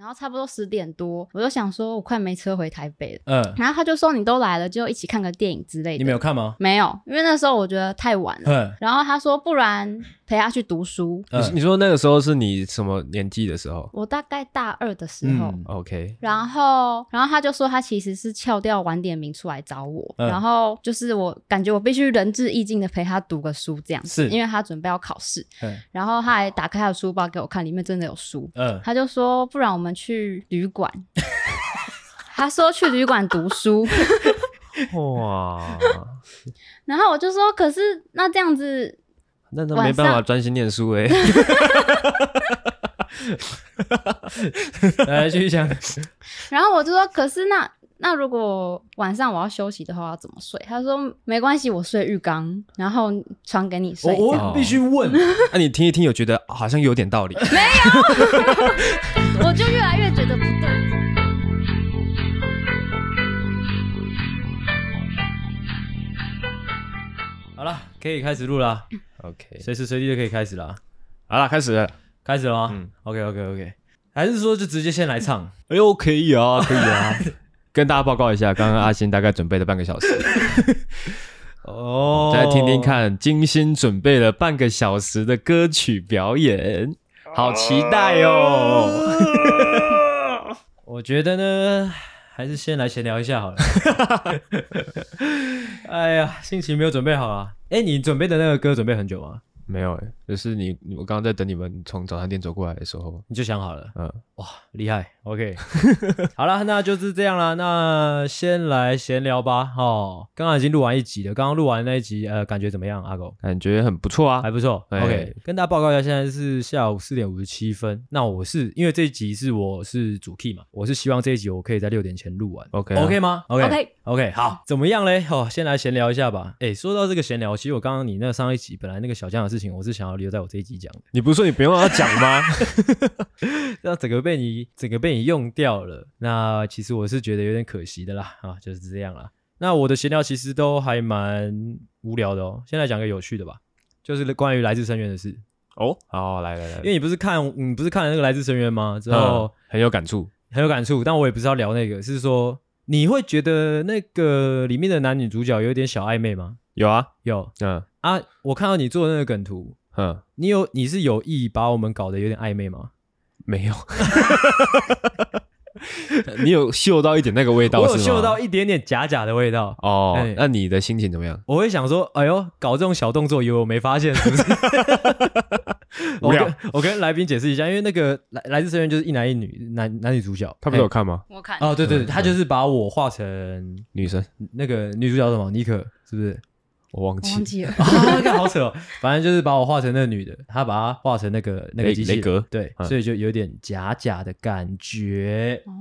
然后差不多十点多，我就想说我快没车回台北了。嗯，然后他就说你都来了，就一起看个电影之类的。你没有看吗？没有，因为那时候我觉得太晚了。嗯，然后他说不然陪他去读书。嗯，你说那个时候是你什么年纪的时候？我大概大二的时候。嗯，OK。然后，然后他就说他其实是翘掉晚点名出来找我，嗯然后就是我感觉我必须仁至义尽的陪他读个书这样子，是因为他准备要考试。嗯然后他还打开他的书包给我看，里面真的有书。嗯，他就说不然我们去旅馆。他说去旅馆读书。哇，然后我就说可是那这样子。那他没办法专心念书哎、欸。来继续讲。然后我就说，可是那那如果晚上我要休息的话，要怎么睡？他说没关系，我睡浴缸，然后床给你睡。我我必须问，那、啊、你听一听，有觉得好像有点道理？没有，我就越来越觉得不对。好了，可以开始录了。OK，随时随地就可以开始了。好了，开始了，开始了吗？嗯，OK，OK，OK。还是说就直接先来唱？哎呦，可以啊，可以啊。跟大家报告一下，刚刚阿星大概准备了半个小时。哦，再听听看，精心准备了半个小时的歌曲表演，好期待哦。我觉得呢，还是先来闲聊一下好了。哎呀，心情没有准备好啊。哎，你准备的那个歌准备很久吗？没有哎、欸，就是你，我刚刚在等你们从早餐店走过来的时候，你就想好了。嗯，哇，厉害。OK，好了，那就是这样了。那先来闲聊吧。哦，刚刚已经录完一集了，刚刚录完那一集，呃，感觉怎么样？阿狗感觉很不错啊，还不错。欸、OK，跟大家报告一下，现在是下午四点五十七分。那我是因为这一集是我是主 key 嘛，我是希望这一集我可以在六点前录完。OK，OK、吗？OK OK OK，好，怎么样嘞？哦，先来闲聊一下吧。哎，说到这个闲聊，其实我刚刚你那上一集本来那个小将的事情，我是想要留在我这一集讲的。你不是说你不用让他讲吗？那整个被你整个被你用掉了。那其实我是觉得有点可惜的啦。啊，就是这样啦。那我的闲聊其实都还蛮无聊的哦。先来讲个有趣的吧，就是关于来自深渊的事。哦，好，来来来，因为你不是看你不是看了那个来自深渊吗？之后、嗯、很有感触，很有感触。但我也不是要聊那个，是说你会觉得那个里面的男女主角有点小暧昧吗？有啊，有。嗯啊，我看到你做的那个梗图。嗯，你有你是有意把我们搞得有点暧昧吗？没有，你有嗅到一点那个味道是吗？我有嗅到一点点假假的味道哦。欸、那你的心情怎么样？我会想说，哎呦，搞这种小动作，以为我没发现，是不是？我跟我跟来宾解释一下，因为那个来来自深渊就是一男一女男男女主角，他不是有看吗？我看哦，对对对，嗯、他就是把我画成女生，那个女主角什么妮可，是不是？我忘记，忘记了，那个好扯哦。反正就是把我画成那个女的，她把她画成那个那个机器雷格，对、嗯，所以就有点假假的感觉。哦，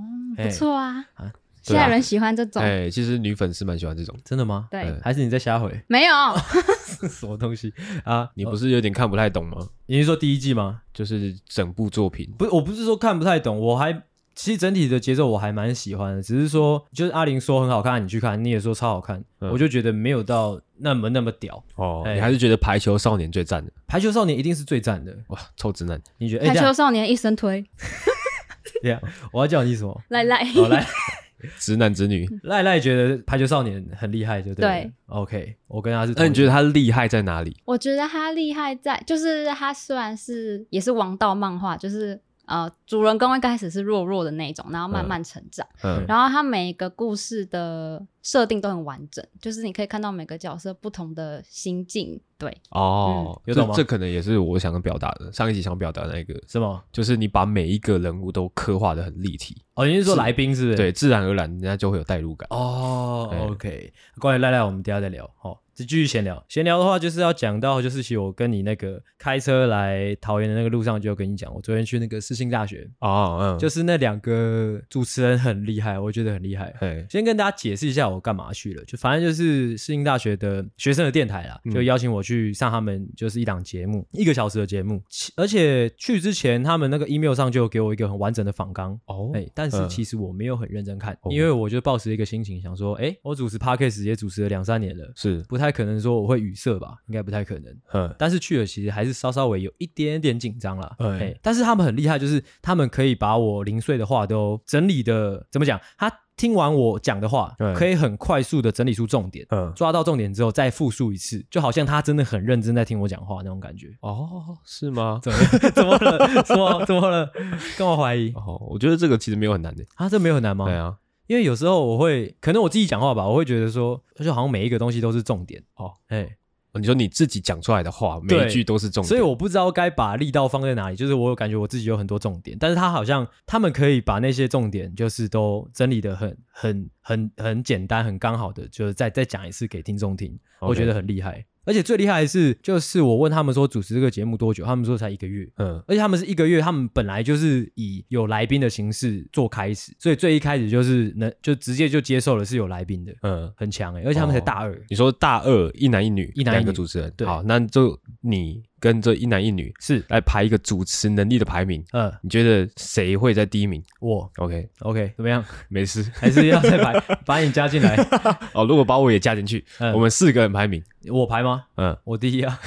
不错啊，啊现在人喜欢这种。哎、欸，其实女粉丝蛮喜欢这种，真的吗？对，还是你在瞎回？没有，什么东西啊？你不是有点看不太懂吗？你是说第一季吗？就是整部作品，不是，我不是说看不太懂，我还。其实整体的节奏我还蛮喜欢的，只是说就是阿玲说很好看，你去看，你也说超好看，嗯、我就觉得没有到那么那么屌哦、欸。你还是觉得排球少年最赞的？排球少年一定是最赞的哇，臭直男！你觉得？排球少年一生推。对呀，我要叫你什么？赖赖。好来，直男直女。赖赖觉得排球少年很厉害，就对。对。OK，我跟他是。那你觉得他厉害在哪里？我觉得他厉害在，就是他虽然是也是王道漫画，就是。呃，主人公一开始是弱弱的那种，然后慢慢成长，嗯，然后他每一个故事的设定都很完整，就是你可以看到每个角色不同的心境，对，哦，嗯、有懂吗？这这可能也是我想表达的，上一集想表达的那个是吗？就是你把每一个人物都刻画的很立体，哦，你是说来宾是不是？对，自然而然人家就会有代入感。哦，OK，关于赖赖，我们等下再聊，好、哦。继续闲聊，闲聊的话就是要讲到，就是其实我跟你那个开车来桃园的那个路上，就跟你讲，我昨天去那个世新大学哦，嗯，就是那两个主持人很厉害，我觉得很厉害。嘿，先跟大家解释一下我干嘛去了，就反正就是世新大学的学生的电台啦，就邀请我去上他们就是一档节目，一个小时的节目。而且去之前，他们那个 email 上就给我一个很完整的访纲哦，哎，但是其实我没有很认真看，因为我就抱持一个心情想说，哎，我主持 Podcast 也主持了两三年了，是不太可能说我会语塞吧，应该不太可能。嗯，但是去了其实还是稍稍微有一点点紧张啦。哎，但是他们很厉害，就是他们可以把我零碎的话都整理的，怎么讲？他。听完我讲的话，可以很快速的整理出重点，嗯，抓到重点之后再复述一次，就好像他真的很认真在听我讲话那种感觉。哦，是吗？怎 么怎么了？怎么 怎么了？跟我怀疑？哦，我觉得这个其实没有很难的。啊，这没有很难吗？对啊，因为有时候我会，可能我自己讲话吧，我会觉得说，就好像每一个东西都是重点。哦，哎。你说你自己讲出来的话，每一句都是重点，所以我不知道该把力道放在哪里。就是我有感觉我自己有很多重点，但是他好像他们可以把那些重点，就是都整理的很很很很简单，很刚好的，就是再再讲一次给听众听.我觉得很厉害。而且最厉害的是，就是我问他们说主持这个节目多久，他们说才一个月。嗯，而且他们是一个月，他们本来就是以有来宾的形式做开始，所以最一开始就是能就直接就接受了是有来宾的。嗯，很强哎、欸，而且他们才大二。哦、你说大二一男一女，一男一个主持人，对，好，那就你。跟这一男一女是来排一个主持能力的排名，嗯，你觉得谁会在第一名？我，OK OK，怎么样？没事，还是要再排，把你加进来。哦，如果把我也加进去，我们四个人排名，我排吗？嗯，我第一啊。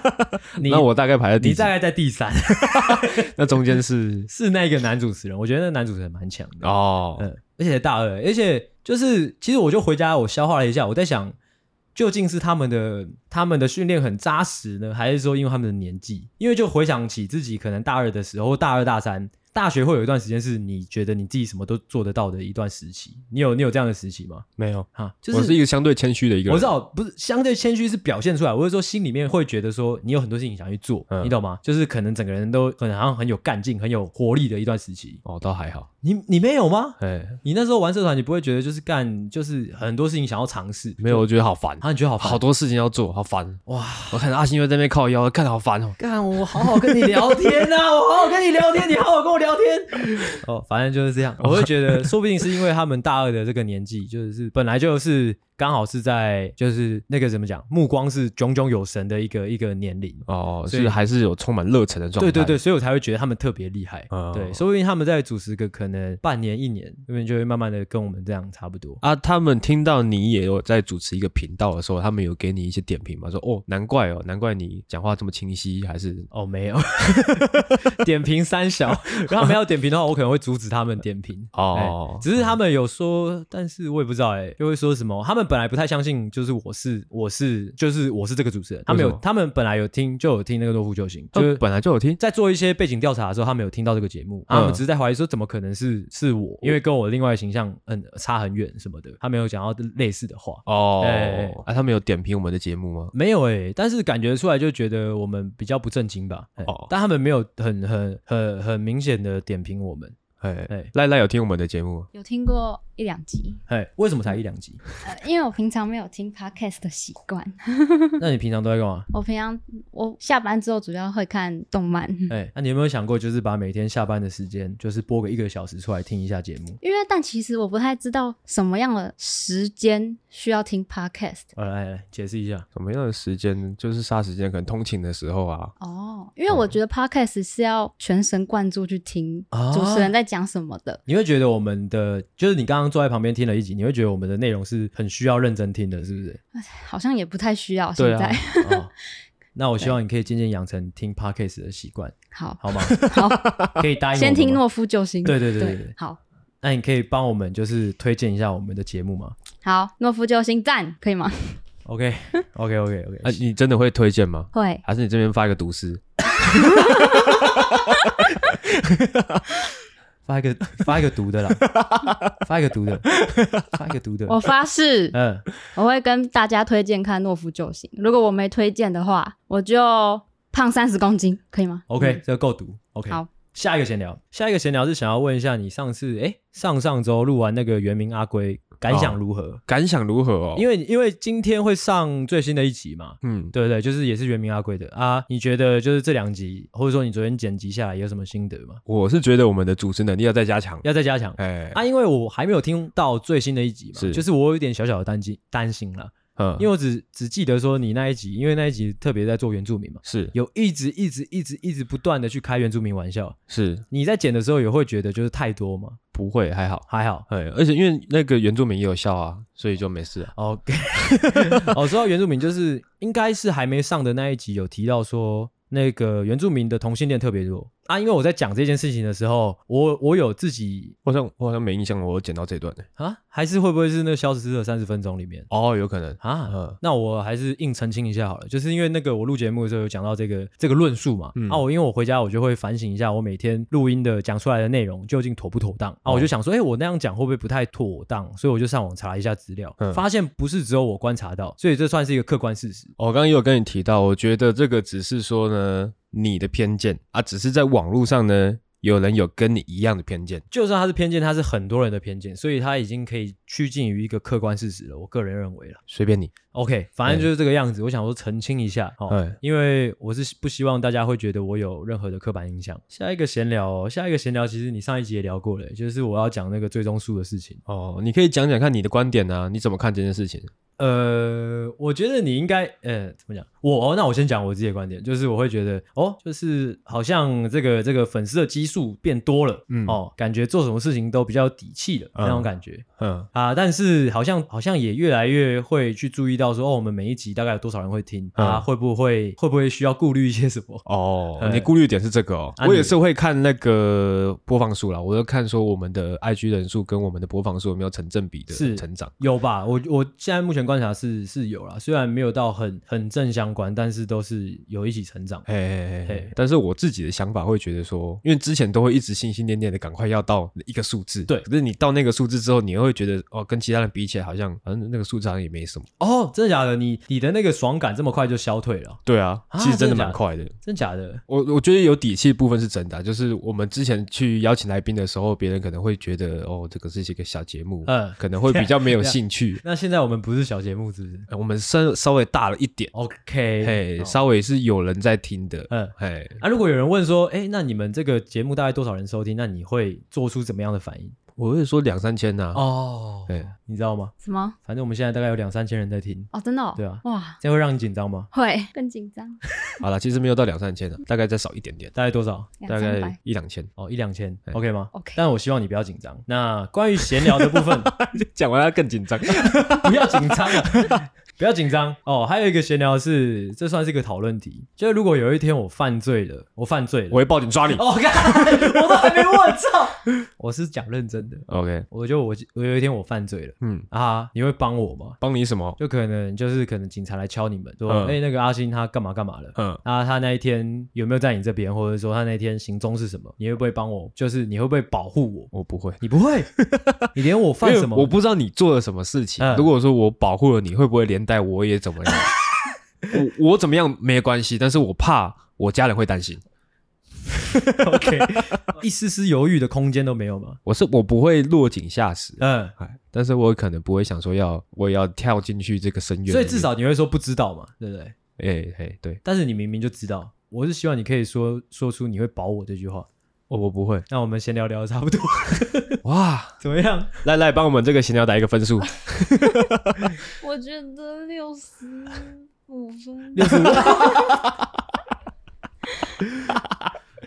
那我大概排在第，你大概在第三。那中间是是那个男主持人，我觉得那男主持人蛮强的哦，嗯，而且大二，而且就是其实我就回家，我消化了一下，我在想。究竟是他们的他们的训练很扎实呢，还是说因为他们的年纪？因为就回想起自己可能大二的时候，大二大三。大学会有一段时间是你觉得你自己什么都做得到的一段时期，你有你有这样的时期吗？没有哈，就是我是一个相对谦虚的一个人。我知道不是相对谦虚是表现出来，我是说心里面会觉得说你有很多事情想去做，嗯、你懂吗？就是可能整个人都可能好像很有干劲、很有活力的一段时期。哦，倒还好。你你没有吗？哎，你那时候玩社团，你不会觉得就是干就是很多事情想要尝试？没有，我觉得好烦。啊，你觉得好烦？好多事情要做，好烦。哇，我看到阿星又在那边靠腰，干得好烦哦。干，我好好跟你聊天呐、啊，我好好跟你聊天，你好好跟我聊天。哦，反正就是这样。我会觉得，说不定是因为他们大二的这个年纪，就是本来就是。刚好是在就是那个怎么讲，目光是炯炯有神的一个一个年龄哦，所以还是有充满热忱的状态。对对对，所以我才会觉得他们特别厉害。哦、对，说不定他们在主持个可能半年一年，那边就会慢慢的跟我们这样差不多啊。他们听到你也有在主持一个频道的时候，他们有给你一些点评吗？说哦，难怪哦，难怪你讲话这么清晰，还是哦没有 点评三小，然后他们要点评的话，我可能会阻止他们点评哦。只是他们有说，但是我也不知道哎，又会说什么？他们本来不太相信，就是我是我是就是我是这个主持人。他们有他们本来有听就有听那个诺夫救星，就是本来就有听，在做一些背景调查的时候，他们有听到这个节目，他们只是在怀疑说怎么可能是是我，因为跟我另外的形象很差很远什么的，他没有讲到类似的话哦。哎，啊，他们有点评我们的节目吗？没有哎，但是感觉出来就觉得我们比较不正经吧。哦，但他们没有很很很很明显的点评我们。哎哎，赖赖有听我们的节目？有听过一两集。哎，为什么才一两集？呃，因为我平常没有听 podcast 的习惯。那你平常都在干嘛？我平常我下班之后主要会看动漫。哎，那你有没有想过，就是把每天下班的时间，就是播个一个小时出来听一下节目？因为，但其实我不太知道什么样的时间需要听 podcast。来来来，解释一下，什么样的时间？就是杀时间，可能通勤的时候啊。哦，因为我觉得 podcast 是要全神贯注去听主持人在。讲什么的？你会觉得我们的就是你刚刚坐在旁边听了一集，你会觉得我们的内容是很需要认真听的，是不是？好像也不太需要。现在，哦、那我希望你可以渐渐养成听 Podcast 的习惯。好，好吗？好，可以答应。先听诺夫救星。对对对对，对好，那你可以帮我们就是推荐一下我们的节目吗？好，诺夫救星赞，可以吗？OK OK OK OK，啊，你真的会推荐吗？会，还是你这边发一个毒誓？发一个 发一个毒的啦，发一个毒的，发一个毒的。我发誓，嗯，我会跟大家推荐看《诺夫救星》。如果我没推荐的话，我就胖三十公斤，可以吗？OK，这个够毒。OK，好，下一个闲聊，下一个闲聊是想要问一下你上次哎上上周录完那个原名阿龟感想如何？哦、感想如何哦？因为因为今天会上最新的一集嘛，嗯，对对，就是也是原名阿龟的啊。你觉得就是这两集，或者说你昨天剪辑下来有什么心得吗？我是觉得我们的主持能力要再加强，要再加强。哎啊，因为我还没有听到最新的一集嘛，是就是我有一点小小的担心担心了。嗯，因为我只只记得说你那一集，因为那一集特别在做原住民嘛，是有一直一直一直一直不断的去开原住民玩笑。是你在剪的时候也会觉得就是太多吗？不会，还好，还好。哎，而且因为那个原住民也有笑啊，所以就没事啊。OK，哦，说到原住民，就是应该是还没上的那一集有提到说。那个原住民的同性恋特别多啊，因为我在讲这件事情的时候，我我有自己，我好像我好像没印象，我有剪到这段呢啊，还是会不会是那个消失的三十分钟里面？哦，有可能啊，嗯，那我还是硬澄清一下好了，就是因为那个我录节目的时候有讲到这个这个论述嘛，嗯、啊，我因为我回家我就会反省一下，我每天录音的讲出来的内容究竟妥不妥当啊，我就想说，哎、欸，我那样讲会不会不太妥当？所以我就上网查了一下资料，嗯、发现不是只有我观察到，所以这算是一个客观事实。我刚刚也有跟你提到，我觉得这个只是说呢。你的偏见啊，只是在网络上呢，有人有跟你一样的偏见。就算他是偏见，他是很多人的偏见，所以他已经可以趋近于一个客观事实了。我个人认为了，随便你。OK，反正就是这个样子。嗯、我想说澄清一下哦，嗯、因为我是不希望大家会觉得我有任何的刻板印象。下一个闲聊、哦，下一个闲聊，其实你上一集也聊过了，就是我要讲那个最终数的事情哦。你可以讲讲看你的观点啊，你怎么看这件事情？呃，我觉得你应该，呃，怎么讲？我、哦，那我先讲我自己的观点，就是我会觉得，哦，就是好像这个这个粉丝的基数变多了，嗯，哦，感觉做什么事情都比较有底气了，嗯、那种感觉，嗯啊，但是好像好像也越来越会去注意到说，哦，我们每一集大概有多少人会听、嗯、啊？会不会会不会需要顾虑一些什么？哦，嗯、你顾虑点是这个哦，啊、我也是会看那个播放数啦，我就看说我们的 IG 人数跟我们的播放数有没有成正比的成长，有吧？我我现在目前观察是是有啦，虽然没有到很很正相关，但是都是有一起成长。嘿嘿嘿嘿。但是我自己的想法会觉得说，因为之前都会一直心心念念的赶快要到一个数字，对。可是你到那个数字之后，你又会觉得哦，跟其他人比起来，好像反正那个数字好像也没什么。哦，真的假的？你你的那个爽感这么快就消退了？对啊，其实真的蛮快的。真假的？我我觉得有底气的部分是真的，就是我们之前去邀请来宾的时候，别人可能会觉得哦，这个是一个小节目，嗯，可能会比较没有兴趣。那现在我们不是小节目，是不是？我们声。稍微大了一点，OK，嘿，稍微是有人在听的，嗯，嘿，啊，如果有人问说，哎，那你们这个节目大概多少人收听？那你会做出怎么样的反应？我会说两三千呐，哦，对，你知道吗？什么？反正我们现在大概有两三千人在听，哦，真的？对啊，哇，这样会让你紧张吗？会，更紧张。好了，其实没有到两三千的，大概再少一点点，大概多少？大概一两千，哦，一两千，OK 吗？OK。但我希望你不要紧张。那关于闲聊的部分，讲完要更紧张，不要紧张啊。不要紧张哦，还有一个闲聊是，这算是一个讨论题，就是如果有一天我犯罪了，我犯罪了，我会报警抓你。哦，我都还没问，操！我是讲认真的。OK，我就我我有一天我犯罪了，嗯啊，你会帮我吗？帮你什么？就可能就是可能警察来敲你们，说，哎，那个阿星他干嘛干嘛了？嗯，啊，他那一天有没有在你这边，或者说他那天行踪是什么？你会不会帮我？就是你会不会保护我？我不会，你不会，你连我犯什么？我不知道你做了什么事情。如果说我保护了你，会不会连？带我也怎么样？我我怎么样没关系，但是我怕我家人会担心。OK，一丝丝犹豫的空间都没有吗？我是我不会落井下石，嗯，但是我可能不会想说要我也要跳进去这个深渊，所以至少你会说不知道嘛，对不对？哎哎、欸，对，但是你明明就知道，我是希望你可以说说出你会保我这句话。我我不会，那我们闲聊聊的差不多。哇，怎么样？来来，帮我们这个闲聊打一个分数。我觉得六十五分。六十五。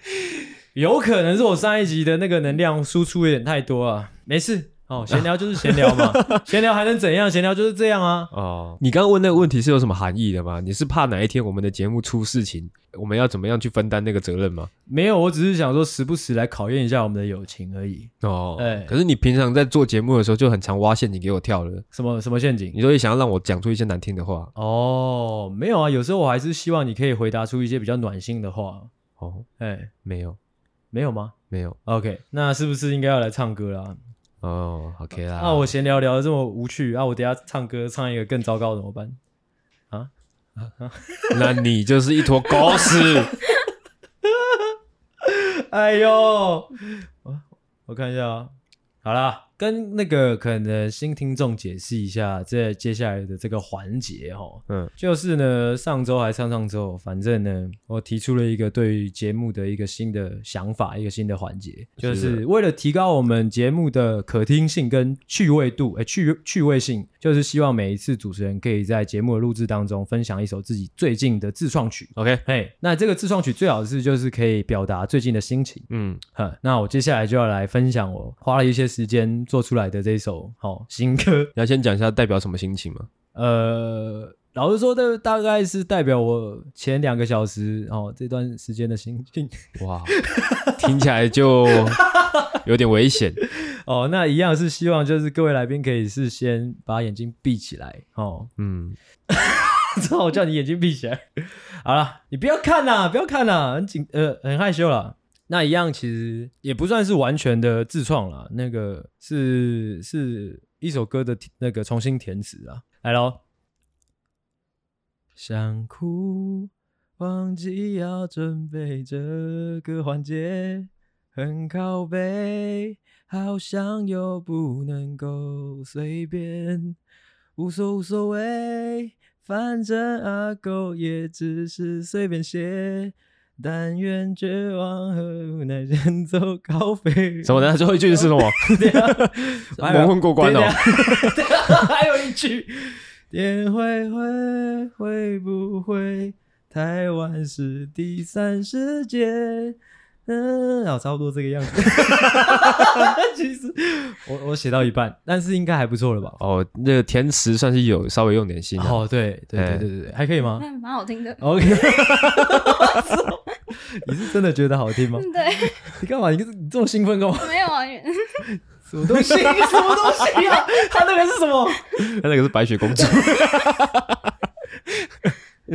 有可能是我上一集的那个能量输出有点太多啊，没事。哦，闲聊就是闲聊嘛，闲聊还能怎样？闲聊就是这样啊。哦，你刚刚问那个问题是有什么含义的吗？你是怕哪一天我们的节目出事情，我们要怎么样去分担那个责任吗？没有，我只是想说时不时来考验一下我们的友情而已。哦，哎对，可是你平常在做节目的时候就很常挖陷阱给我跳了。什么什么陷阱？你都会想要让我讲出一些难听的话？哦，没有啊，有时候我还是希望你可以回答出一些比较暖心的话。哦，哎嘿，没有，没有吗？没有。OK，那是不是应该要来唱歌啦？哦，OK 啦。那我闲聊聊得这么无趣，啊，我等下唱歌唱一个更糟糕怎么办？啊啊！那你就是一坨狗屎！哎呦，我我看一下啊，好啦。跟那个可能新听众解释一下，这接下来的这个环节哈，嗯，就是呢，上周还上上周，反正呢，我提出了一个对于节目的一个新的想法，一个新的环节，就是为了提高我们节目的可听性跟趣味度，哎，趣趣味性，就是希望每一次主持人可以在节目的录制当中分享一首自己最近的自创曲。OK，嘿，那这个自创曲最好是就是可以表达最近的心情。嗯，哼，那我接下来就要来分享我花了一些时间。做出来的这一首好、哦、新歌，你要先讲一下代表什么心情吗？呃，老实说，这大概是代表我前两个小时哦这段时间的心情。哇，听起来就 有点危险哦。那一样是希望就是各位来宾可以事先把眼睛闭起来哦。嗯，之后我叫你眼睛闭起来。好了，你不要看呐，不要看呐，很紧呃很害羞了。那一样其实也不算是完全的自创啦，那个是是一首歌的那个重新填词啊，来喽。想哭，忘记要准备这个环节，很靠背，好像又不能够随便，无所无所谓，反正阿狗也只是随便写。但愿绝望和无奈远走高飞。什么的？最后一句是什么？蒙混过关哦。还有一句，天会会会不会？台湾是第三世界。嗯，好，差不多这个样子。其实我我写到一半，但是应该还不错了吧？哦，那个填词算是有稍微用点心。哦，对对对对对对，还可以吗？蛮好听的。OK。你是真的觉得好听吗？对。你干嘛？你你这么兴奋干嘛？没有啊。什么东西？什么东西啊？他那个是什么？他那个是白雪公主。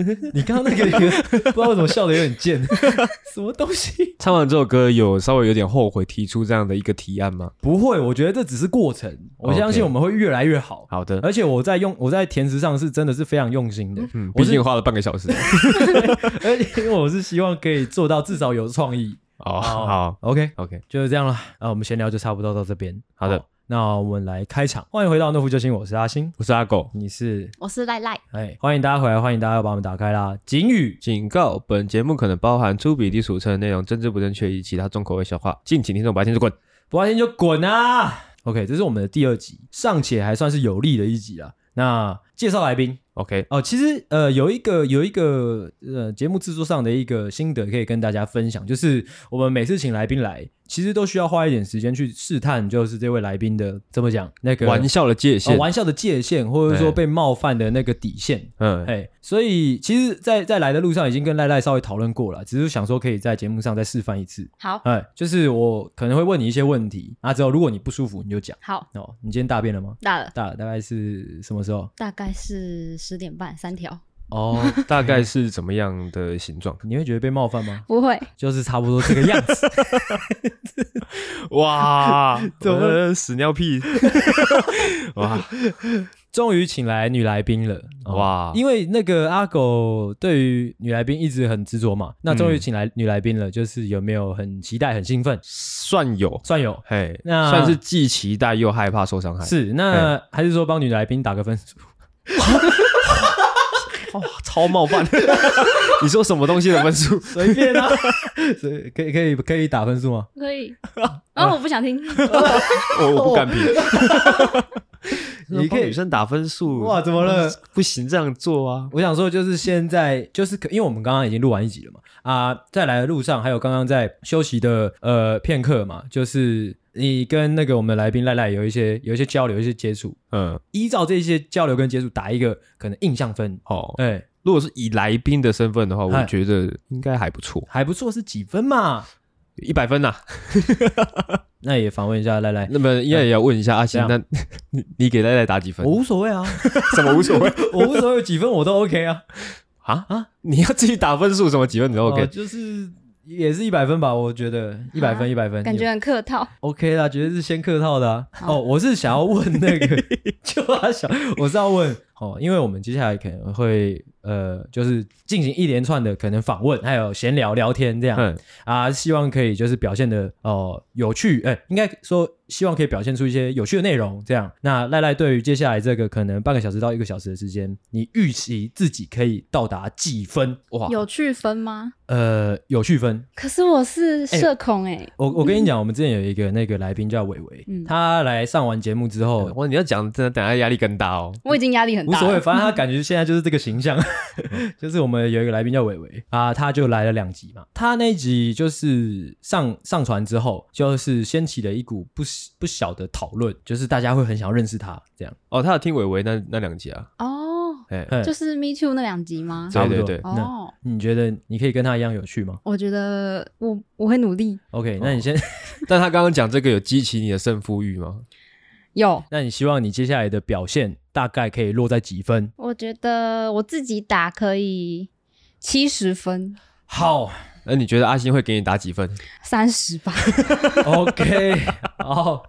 你刚刚那个不知道为什么笑的有点贱，什么东西？唱完这首歌有稍微有点后悔提出这样的一个提案吗？不会，我觉得这只是过程，我相信我们会越来越好。好的，而且我在用我在填词上是真的是非常用心的，嗯，毕竟花了半个小时，而且因为我是希望可以做到至少有创意。哦，好，OK OK，就是这样了。那，我们闲聊就差不多到这边。好的。那我们来开场，欢迎回到诺夫救星，我是阿星，我是阿狗，你是？我是赖赖，哎，欢迎大家回来，欢迎大家要把我们打开啦！警语，警告，本节目可能包含粗鄙低俗、成人内容、政治不正确以及其他重口味笑话，敬请听众不爱听就滚，不爱听就滚啊！OK，这是我们的第二集，尚且还算是有力的一集啊。那介绍来宾。OK 哦，其实呃有一个有一个呃节目制作上的一个心得可以跟大家分享，就是我们每次请来宾来，其实都需要花一点时间去试探，就是这位来宾的怎么讲那个玩笑的界限，哦，玩笑的界限，或者说被冒犯的那个底线。嗯，哎，所以其实在，在在来的路上已经跟赖赖稍微讨论过了，只是想说可以在节目上再示范一次。好，哎，就是我可能会问你一些问题，啊，之后如果你不舒服你就讲。好，哦，你今天大便了吗？大了，大了，大概是什么时候？大概是十点半，三条。哦，大概是怎么样的形状？你会觉得被冒犯吗？不会，就是差不多这个样子。哇，怎么屎尿屁？哇，终于请来女来宾了。哇，因为那个阿狗对于女来宾一直很执着嘛。那终于请来女来宾了，就是有没有很期待、很兴奋？算有，算有。嘿，那算是既期待又害怕受伤害。是，那还是说帮女来宾打个分数？哇，超冒犯！你说什么东西的分数？随便啊，所以可以可以可以打分数吗？可以。啊，我不想听，我我不敢评。你可以女生打分数哇？怎么了？不行这样做啊！我想说，就是现在，就是可，因为我们刚刚已经录完一集了嘛。啊，在来的路上，还有刚刚在休息的呃片刻嘛，就是你跟那个我们的来宾赖赖有一些有一些交流，一些接触。嗯，依照这些交流跟接触，打一个可能印象分。哦，哎，如果是以来宾的身份的话，我觉得应该还不错。还不错是几分嘛？一百分呐，那也访问一下赖赖。那么应该也要问一下阿星，那你你给赖赖打几分？我无所谓啊，什么无所谓？我无所谓，几分我都 OK 啊。啊啊！你要自己打分数，什么几分你都 OK？就是也是一百分吧，我觉得一百分一百分，感觉很客套。OK 啦，绝对是先客套的。哦，我是想要问那个，就他想，我是要问哦，因为我们接下来可能会呃，就是进行一连串的可能访问，还有闲聊聊天这样、嗯、啊，希望可以就是表现的哦、呃、有趣，哎、欸，应该说。希望可以表现出一些有趣的内容，这样。那赖赖对于接下来这个可能半个小时到一个小时的时间，你预期自己可以到达几分？哇，有趣分吗？呃，有趣分。可是我是社恐哎、欸欸。我我跟你讲，我们之前有一个那个来宾叫伟伟、嗯，他来上完节目之后，哇，你要讲真的，等下压力更大哦。我已经压力很大，无所谓，反正他感觉现在就是这个形象，就是我们有一个来宾叫伟伟啊，他就来了两集嘛。他那一集就是上上传之后，就是掀起了一股不不小的。讨论就是大家会很想要认识他这样哦，他有听伟伟那那两集啊哦，哎，就是 Me Too 那两集吗？对对对哦，你觉得你可以跟他一样有趣吗？我觉得我我会努力。OK，那你先，哦、但他刚刚讲这个有激起你的胜负欲吗？有。那你希望你接下来的表现大概可以落在几分？我觉得我自己打可以七十分。好。那你觉得阿星会给你打几分？三十吧。OK，哦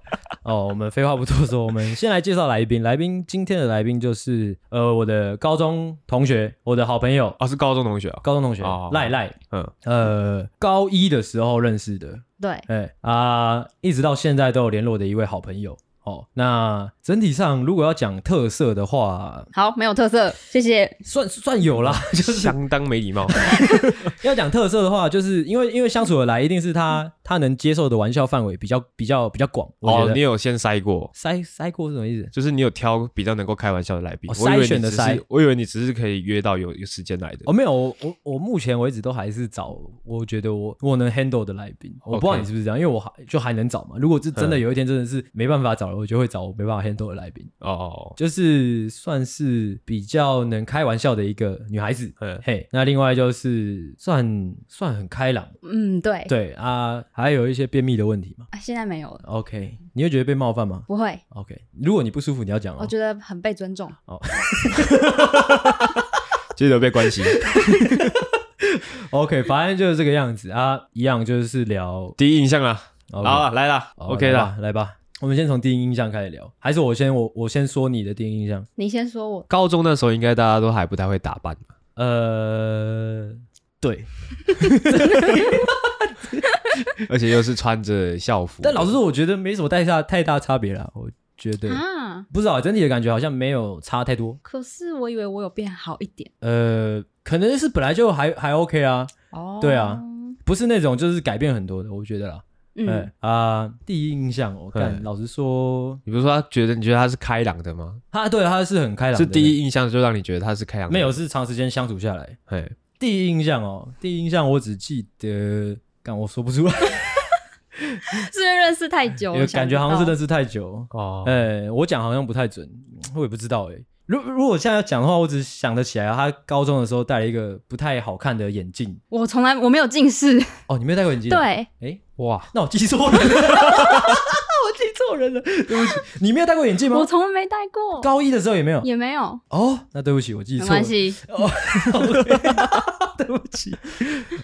哦，我们废话不多说，我们先来介绍来宾。来宾今天的来宾就是呃我的高中同学，我的好朋友啊，是高中同学啊，高中同学赖赖，嗯呃高一的时候认识的，对，哎啊，一直到现在都有联络的一位好朋友。哦，那整体上如果要讲特色的话，好，没有特色，谢谢。算算有啦，就是相当没礼貌。要讲特色的话，就是因为因为相处的来，一定是他他能接受的玩笑范围比较比较比较广。哦，你有先筛过？筛筛过是什么意思？就是你有挑比较能够开玩笑的来宾。筛选的筛，我以为你只是可以约到有有时间来的。哦，没有，我我我目前为止都还是找我觉得我我能 handle 的来宾。我不知道你是不是这样，因为我还就还能找嘛。如果是真的有一天真的是没办法找了。我就会找我没办法 handle 的来宾哦，就是算是比较能开玩笑的一个女孩子，嗯嘿。那另外就是算算很开朗，嗯对对啊，还有一些便秘的问题嘛，现在没有了。OK，你会觉得被冒犯吗？不会。OK，如果你不舒服，你要讲哦。我觉得很被尊重。哦，记得被关心。OK，反正就是这个样子啊，一样就是聊第一印象啦。好了，来了，OK 了，来吧。我们先从第一印象开始聊，还是我先我我先说你的第一印象？你先说我。高中那时候应该大家都还不太会打扮吧？呃，对，而且又是穿着校服。但老实说，我觉得没什么太大太大差别啦。我觉得啊，不知道整体的感觉好像没有差太多。可是我以为我有变好一点。呃，可能是本来就还还 OK 啊。哦，对啊，不是那种就是改变很多的，我觉得啦。嗯啊、呃，第一印象，我看老实说，你不是说他觉得你觉得他是开朗的吗？他对他是很开朗的，是第一印象就让你觉得他是开朗的？没有，是长时间相处下来。嘿，第一印象哦，第一印象我只记得，但我说不出来，是认识太久，感觉好像是认识太久哦。哎，我讲好像不太准，我也不知道哎。如如果现在要讲的话，我只想得起来，他高中的时候戴了一个不太好看的眼镜。我从来我没有近视。哦，你没有戴过眼镜？对。哎，哇，那我记错人了。我记错人了，对不起。你没有戴过眼镜吗？我从来没戴过。高一的时候也没有。也没有。哦，那对不起，我记错了。没关系。哦，对不起。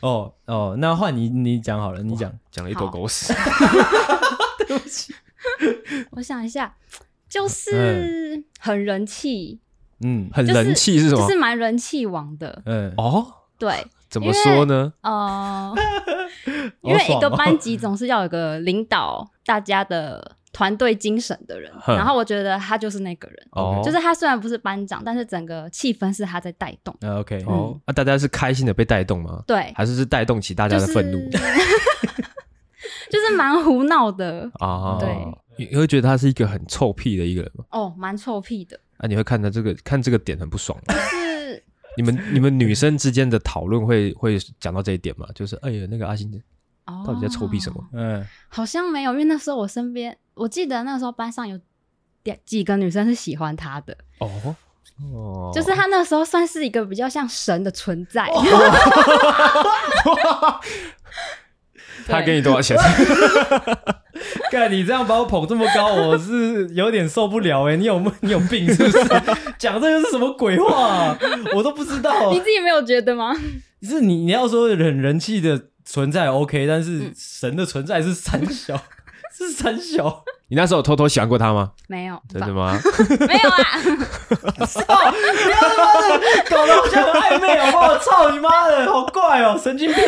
哦哦，那换你，你讲好了，你讲讲了一坨狗屎。对不起。我想一下。就是很人气，嗯，很人气是什么？就是蛮人气王的，嗯，哦，对，怎么说呢？呃，因为一个班级总是要有个领导大家的团队精神的人，然后我觉得他就是那个人，哦，就是他虽然不是班长，但是整个气氛是他在带动。OK，哦，那大家是开心的被带动吗？对，还是是带动起大家的愤怒？就是 蛮胡闹的啊，对。你会觉得他是一个很臭屁的一个人吗？哦，蛮臭屁的。啊，你会看他这个看这个点很不爽吗？是你们你们女生之间的讨论会会讲到这一点吗？就是哎呀，那个阿星到底在臭屁什么？嗯、哦，好像没有，因为那时候我身边，我记得那时候班上有几几个女生是喜欢他的。哦哦，就是他那时候算是一个比较像神的存在。哦 他给你多少钱？干你这样把我捧这么高，我是有点受不了哎、欸！你有你有病是不是？讲这个是什么鬼话、啊？我都不知道。你自己没有觉得吗？是你你要说人人气的存在 OK，但是神的存在是三小，是三小。你那时候有偷偷喜欢过他吗？没有，真的吗？没有啊！操！不要他妈的搞得好像很暧昧好不好？操你妈的，好怪哦，神经病。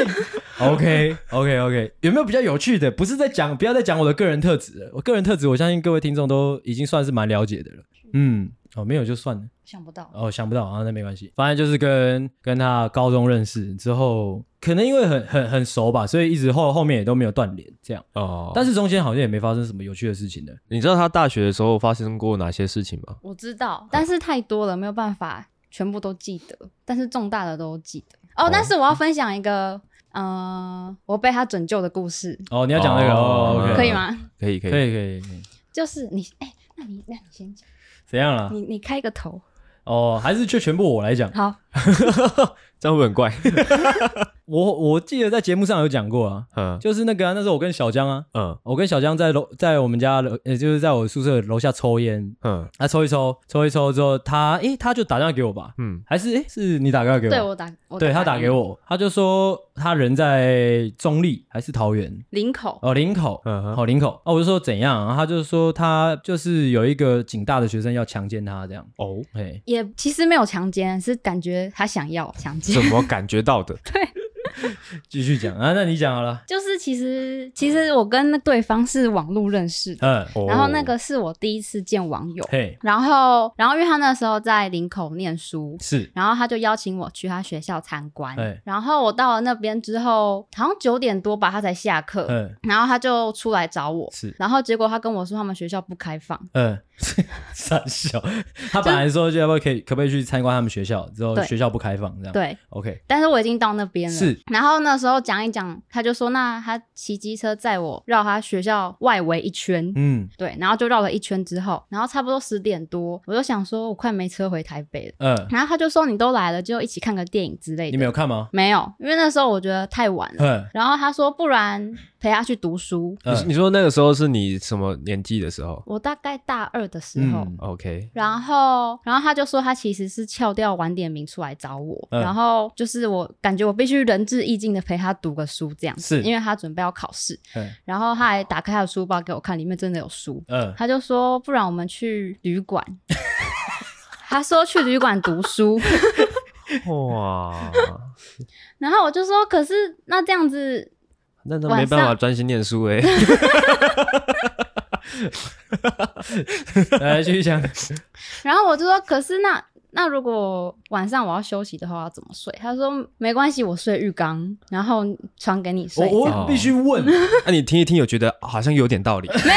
OK OK OK，有没有比较有趣的？不是在讲，不要再讲我的个人特质了。我个人特质，我相信各位听众都已经算是蛮了解的了。嗯，哦，没有就算了。想不到哦，想不到啊，那没关系。反正就是跟跟他高中认识之后，可能因为很很很熟吧，所以一直后后面也都没有断联这样。哦，但是中间好像也没发生什么有趣的事情的。你知道他大学的时候发生过哪些事情吗？我知道，但是太多了，没有办法全部都记得。但是重大的都记得。哦，哦但是我要分享一个，嗯、呃，我被他拯救的故事。哦，你要讲那个哦，可以吗？可以可以可以可以。就是你，哎、欸，那你那你先讲。怎样了？你你开个头。哦，还是就全部我来讲。好，这样会不会很怪？我我记得在节目上有讲过啊，嗯，就是那个、啊、那时候我跟小江啊，嗯，我跟小江在楼在我们家楼，也，就是在我宿舍楼下抽烟，嗯，他抽一抽，抽一抽之后，他诶他就打电话给我吧，嗯，还是诶是你打电话给我？对我打，我打对他打给我，他就说他人在中立还是桃园？林口哦，林口，嗯哼，好林口，哦，我就说怎样？然后他就是说他就是有一个警大的学生要强奸他这样，哦，哎，也其实没有强奸，是感觉他想要强奸，怎么感觉到的？对。继续讲啊，那你讲好了。就是其实其实我跟那对方是网络认识的，嗯，然后那个是我第一次见网友，嘿，然后然后因为他那时候在林口念书，是，然后他就邀请我去他学校参观，然后我到了那边之后，好像九点多吧，他才下课，嗯，然后他就出来找我，是，然后结果他跟我说他们学校不开放，嗯，三小，他本来说就要不要可以可不可以去参观他们学校，之后学校不开放这样，对，OK，但是我已经到那边了，是。然后那时候讲一讲，他就说：“那他骑机车载我绕他学校外围一圈，嗯，对，然后就绕了一圈之后，然后差不多十点多，我就想说，我快没车回台北了，嗯，然后他就说：你都来了，就一起看个电影之类的。你没有看吗？没有，因为那时候我觉得太晚了。嗯，然后他说，不然。”陪他去读书。你说那个时候是你什么年纪的时候？我大概大二的时候。OK。然后，然后他就说他其实是翘掉晚点名出来找我。然后就是我感觉我必须仁至义尽的陪他读个书这样。子。因为他准备要考试。然后他还打开他的书包给我看，里面真的有书。嗯。他就说，不然我们去旅馆。他说去旅馆读书。哇。然后我就说，可是那这样子。那都没办法专心念书哎、欸。来继续讲。然后我就说，可是那那如果晚上我要休息的话，要怎么睡？他说没关系，我睡浴缸，然后床给你睡。我必须问，那、啊、你听一听，有觉得好像有点道理？没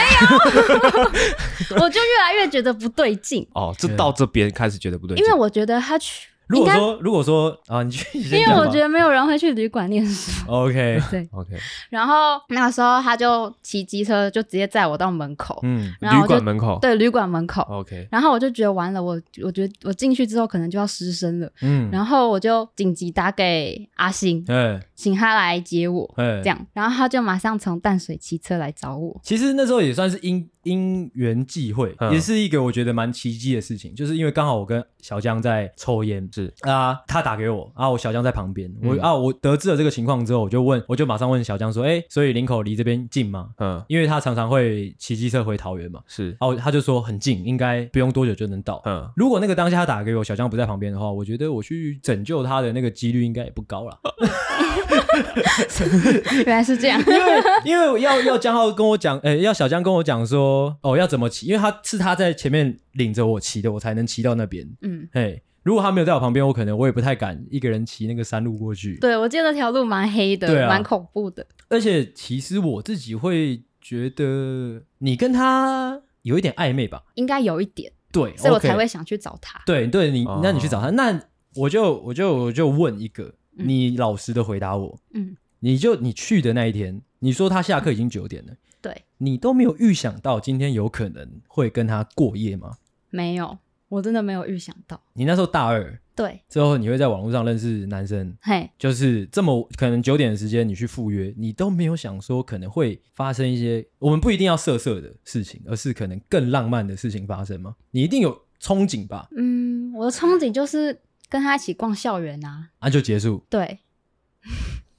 有，我就越来越觉得不对劲。哦，这到这边开始觉得不对劲，因为我觉得他去。如果说，如果说啊，你去，因为我觉得没有人会去旅馆念书。OK，对，OK。然后那个时候他就骑机车，就直接载我到门口。嗯，然后旅馆门口。对，旅馆门口。OK。然后我就觉得完了，我我觉得我进去之后可能就要失声了。嗯。然后我就紧急打给阿星，对，请他来接我，这样。然后他就马上从淡水骑车来找我。其实那时候也算是因。因缘际会，也是一个我觉得蛮奇迹的事情，就是因为刚好我跟小江在抽烟，是啊，他打给我，啊，我小江在旁边，我啊，我得知了这个情况之后，我就问，我就马上问小江说，哎，所以林口离这边近吗？嗯，因为他常常会骑机车回桃园嘛，是，然后他就说很近，应该不用多久就能到。嗯，如果那个当下他打给我，小江不在旁边的话，我觉得我去拯救他的那个几率应该也不高了。原来是这样，因为因为要要江浩跟我讲，哎，要小江跟我讲说。哦，要怎么骑？因为他是他在前面领着我骑的，我才能骑到那边。嗯，嘿，如果他没有在我旁边，我可能我也不太敢一个人骑那个山路过去。对，我记得那条路蛮黑的，对啊，蛮恐怖的。而且其实我自己会觉得你跟他有一点暧昧吧？应该有一点。对，所以我才会想去找他。对，对你，那你去找他，哦、那我就我就我就问一个，你老实的回答我。嗯，你就你去的那一天，你说他下课已经九点了。对，你都没有预想到今天有可能会跟他过夜吗？没有，我真的没有预想到。你那时候大二，对，之后你会在网络上认识男生，嘿，就是这么可能九点的时间你去赴约，你都没有想说可能会发生一些我们不一定要色色的事情，而是可能更浪漫的事情发生吗？你一定有憧憬吧？嗯，我的憧憬就是跟他一起逛校园啊，啊就结束。对，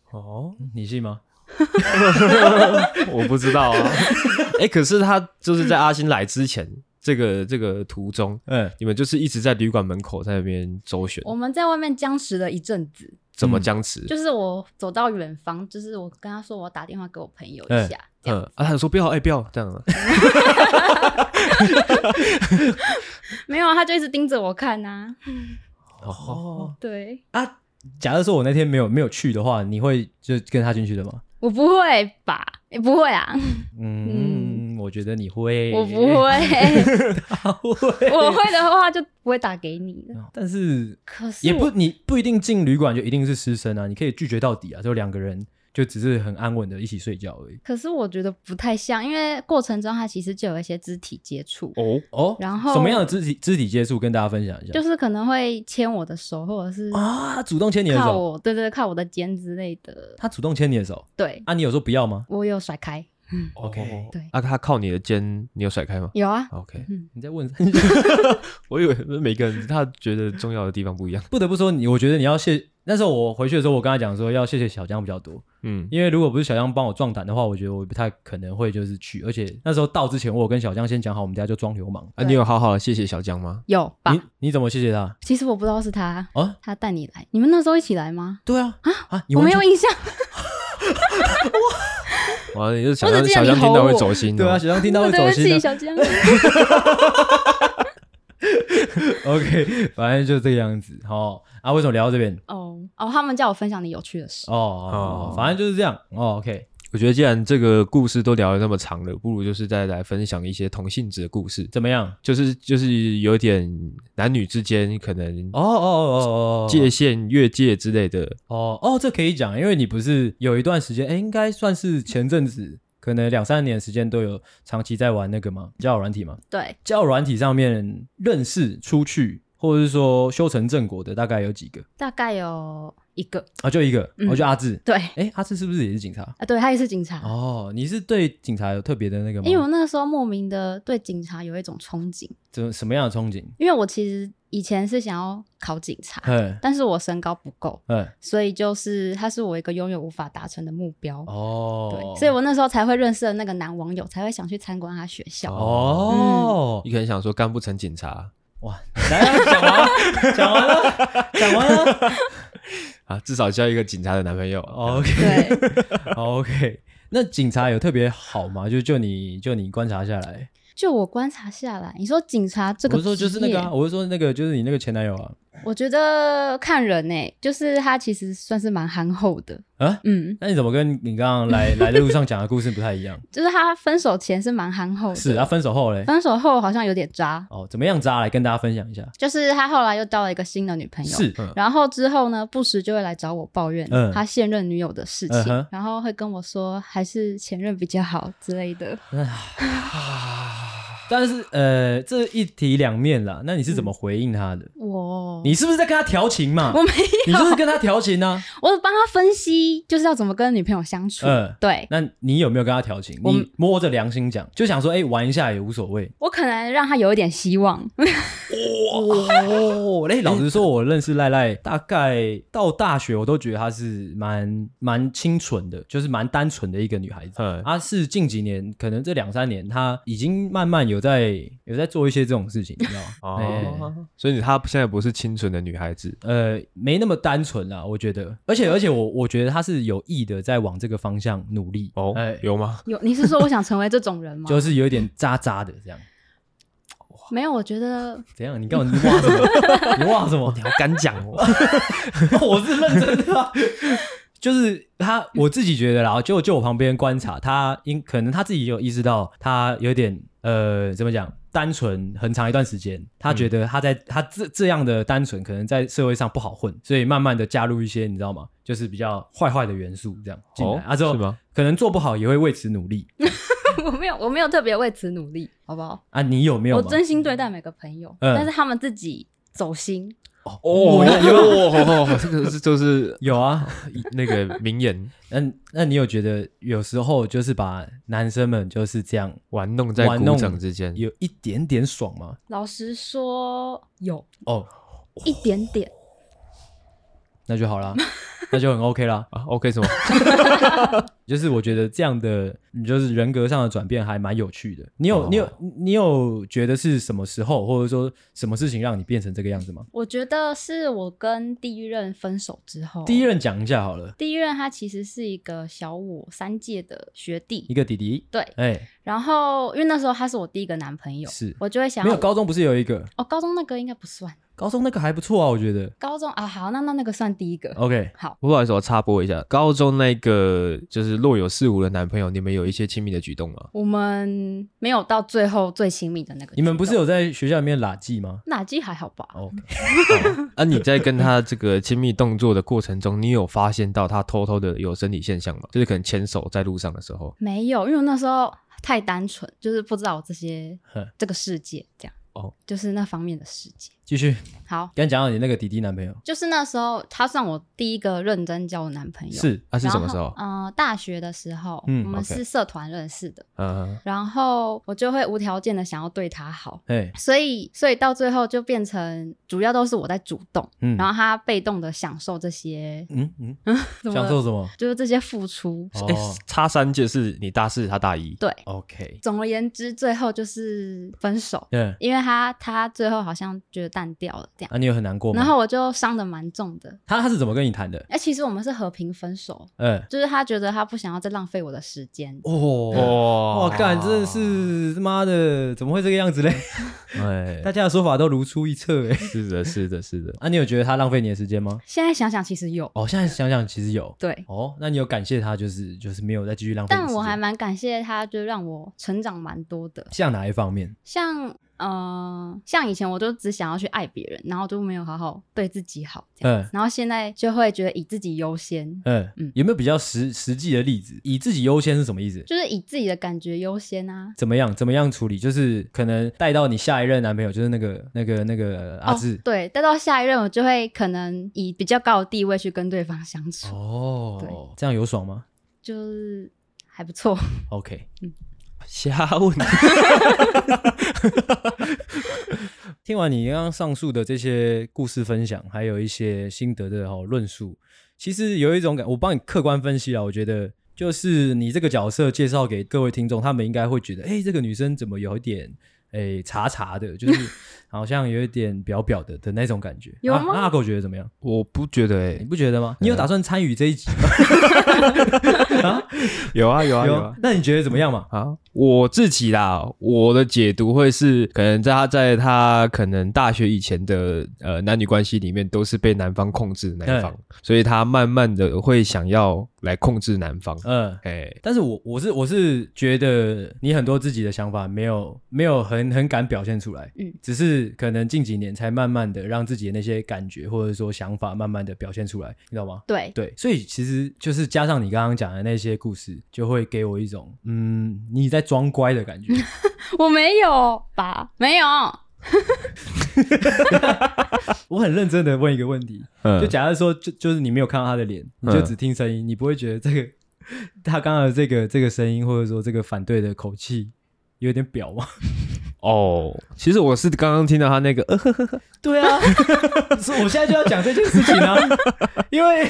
哦，你信吗？我不知道啊，哎，可是他就是在阿星来之前，这个这个途中，嗯，你们就是一直在旅馆门口在那边周旋。我们在外面僵持了一阵子。怎么僵持？就是我走到远方，就是我跟他说我打电话给我朋友一下，嗯，啊，他说不要，哎，不要这样。没有啊，他就一直盯着我看呐。哦，对啊。假如说我那天没有没有去的话，你会就跟他进去的吗？我不会吧？也不会啊。嗯，我觉得你会。我不会。他会。我会的话就不会打给你了。但是，可是也不，你不一定进旅馆就一定是师生啊，你可以拒绝到底啊，就两个人。就只是很安稳的一起睡觉而已。可是我觉得不太像，因为过程中他其实就有一些肢体接触。哦哦，然后什么样的肢体肢体接触跟大家分享一下？就是可能会牵我的手，或者是啊，主动牵你的手，靠我，对对，靠我的肩之类的。他主动牵你的手，对。啊，你有说不要吗？我有甩开。嗯，OK，对。啊，他靠你的肩，你有甩开吗？有啊。OK，嗯，你在问，我以为每个人他觉得重要的地方不一样。不得不说，你我觉得你要谢。那时候我回去的时候，我跟他讲说要谢谢小江比较多，嗯，因为如果不是小江帮我壮胆的话，我觉得我不太可能会就是去。而且那时候到之前，我有跟小江先讲好，我们等下就装流氓。啊，你有好好的谢谢小江吗？有吧。你你怎么谢谢他？其实我不知道是他啊，他带你来，你们那时候一起来吗？对啊啊啊！我没有印象。哇！完了，你是小江小江听到会走心的，对啊，小江听到会走心。小江。OK，反正就这个样子。好啊，为什么聊到这边？哦哦，他们叫我分享你有趣的事。哦哦，反正就是这样。哦，OK，我觉得既然这个故事都聊得那么长了，不如就是再来分享一些同性质的故事，怎么样？就是就是有点男女之间可能哦哦哦哦界限越界之类的。哦哦，这可以讲，因为你不是有一段时间，哎，应该算是前阵子。可能两三年时间都有长期在玩那个吗？交友软体吗？对，交友软体上面认识出去，或者是说修成正果的，大概有几个？大概有一个啊，就一个，我、嗯哦、就阿志。对，哎，阿志是不是也是警察啊？对，他也是警察。哦，你是对警察有特别的那个吗？因为我那个时候莫名的对警察有一种憧憬。怎什么样的憧憬？因为我其实。以前是想要考警察，但是我身高不够，所以就是他是我一个永远无法达成的目标哦。对，所以我那时候才会认识了那个男网友，才会想去参观他学校哦。你可能想说干不成警察，哇，来讲完了，讲完了，讲完了啊，至少交一个警察的男朋友。OK，OK，那警察有特别好吗？就就你就你观察下来。就我观察下来，你说警察这个，我是说就是那个啊，我是说那个就是你那个前男友啊。我觉得看人呢、欸，就是他其实算是蛮憨厚的啊。嗯，那你怎么跟你刚刚来来的路上讲的故事不太一样？就是他分手前是蛮憨厚的，是他分手后嘞？分手后好像有点渣哦。怎么样渣？来跟大家分享一下。就是他后来又交了一个新的女朋友，是，嗯、然后之后呢，不时就会来找我抱怨他现任女友的事情，嗯、然后会跟我说还是前任比较好之类的。但是呃，这一体两面啦。那你是怎么回应他的？我，你是不是在跟他调情嘛？我没有，你就是跟他调情呢？我帮他分析，就是要怎么跟女朋友相处。嗯，对。那你有没有跟他调情？你摸着良心讲，就想说，哎，玩一下也无所谓。我可能让他有一点希望。哦，哎，老实说，我认识赖赖大概到大学，我都觉得她是蛮蛮清纯的，就是蛮单纯的一个女孩子。嗯，她是近几年，可能这两三年，她已经慢慢有。在有在做一些这种事情，你知道吗？哦，欸、所以她现在不是清纯的女孩子，呃，没那么单纯啦，我觉得。而且，而且我我觉得她是有意的在往这个方向努力。哦，欸、有吗？有，你是说我想成为这种人吗？就是有一点渣渣的这样。没有，我觉得怎样？你干嘛？你挖什么？你挖什么？你好敢讲哦！我是认真的、啊。就是他，我自己觉得啦，就就我旁边观察，他应可能他自己有意识到，他有点呃，怎么讲，单纯很长一段时间，他觉得他在、嗯、他这这样的单纯，可能在社会上不好混，所以慢慢的加入一些你知道吗？就是比较坏坏的元素这样进来，哦、啊之后？可能做不好也会为此努力。我没有，我没有特别为此努力，好不好？啊，你有没有？我真心对待每个朋友，嗯、但是他们自己走心。哦哦，有哦，这个是就是有啊，那个名言。那那你有觉得有时候就是把男生们就是这样玩弄在鼓掌之间，有一点点爽吗？老实说，有哦，一点点。那就好啦，那就很 OK 啦。啊，OK 什么？就是我觉得这样的，你就是人格上的转变还蛮有趣的。你有、哦、你有你有觉得是什么时候，或者说什么事情让你变成这个样子吗？我觉得是我跟第一任分手之后。第一任讲一下好了。第一任他其实是一个小我三届的学弟，一个弟弟。对，哎、欸，然后因为那时候他是我第一个男朋友，是我就会想，没有高中不是有一个？哦，高中那个应该不算。高中那个还不错啊，我觉得。高中啊，好，那那那个算第一个。OK，好。不好意思，我插播一下，高中那个就是若有似无的男朋友，你们有一些亲密的举动吗？我们没有到最后最亲密的那个。你们不是有在学校里面拉鸡吗？拉鸡还好吧。OK。啊，你在跟他这个亲密动作的过程中，你有发现到他偷偷的有生理现象吗？就是可能牵手在路上的时候。没有，因为那时候太单纯，就是不知道这些这个世界这样。哦，就是那方面的世界。继续。好，刚讲到你那个弟弟男朋友，就是那时候他算我第一个认真交的男朋友。是，啊，是什么时候？嗯、呃，大学的时候，嗯，我们是社团认识的。嗯，然后我就会无条件的想要对他好。哎，所以，所以到最后就变成主要都是我在主动，嗯，然后他被动的享受这些，嗯嗯，享受什么？就是这些付出。哎、哦，差三届是你大四，他大一。对，OK。总而言之，最后就是分手。对，因为他他最后好像觉得淡掉了，这样。啊，你有很难过吗？然后我就伤的蛮重的。他他是怎么跟你谈的？哎、欸，其实我们是和平分手。嗯、欸，就是他觉得他不想要再浪费我的时间。哦、嗯、哇，干，真的是他妈的，怎么会这个样子嘞？哎，大家的说法都如出一辙哎。是的，是的，是的。啊，你有觉得他浪费你的时间吗？现在想想，其实有。哦，现在想想，其实有。对。哦，那你有感谢他，就是就是没有再继续浪费。但我还蛮感谢他，就让我成长蛮多的。像哪一方面？像。嗯、呃，像以前我都只想要去爱别人，然后都没有好好对自己好嗯，然后现在就会觉得以自己优先，嗯嗯，有没有比较实实际的例子？以自己优先是什么意思？就是以自己的感觉优先啊。怎么样？怎么样处理？就是可能带到你下一任男朋友，就是那个那个那个阿志，哦，对，带到下一任，我就会可能以比较高的地位去跟对方相处。哦，对，这样有爽吗？就是还不错。OK，嗯。瞎问。听完你刚刚上述的这些故事分享，还有一些心得的哦论述，其实有一种感，我帮你客观分析了。我觉得，就是你这个角色介绍给各位听众，他们应该会觉得，哎，这个女生怎么有一点，哎，茶茶的，就是。好像有一点表表的的那种感觉，有吗？阿狗觉得怎么样？我不觉得诶、欸，你不觉得吗？你有打算参与这一集吗？啊？有啊有啊有啊。那你觉得怎么样嘛？啊，我自己啦，我的解读会是，可能在他在他可能大学以前的呃男女关系里面，都是被男方控制的那一方，所以他慢慢的会想要来控制男方。嗯，哎，但是我我是我是觉得你很多自己的想法没有没有很很敢表现出来，嗯，只是。可能近几年才慢慢的让自己的那些感觉或者说想法慢慢的表现出来，你知道吗？对对，所以其实就是加上你刚刚讲的那些故事，就会给我一种嗯你在装乖的感觉。我没有吧？没有。我很认真的问一个问题，嗯、就假如说就就是你没有看到他的脸，你就只听声音，嗯、你不会觉得这个他刚刚的这个这个声音或者说这个反对的口气有点表吗？哦，其实我是刚刚听到他那个，呃呵呵呵，对啊，所以我现在就要讲这件事情啊，因为。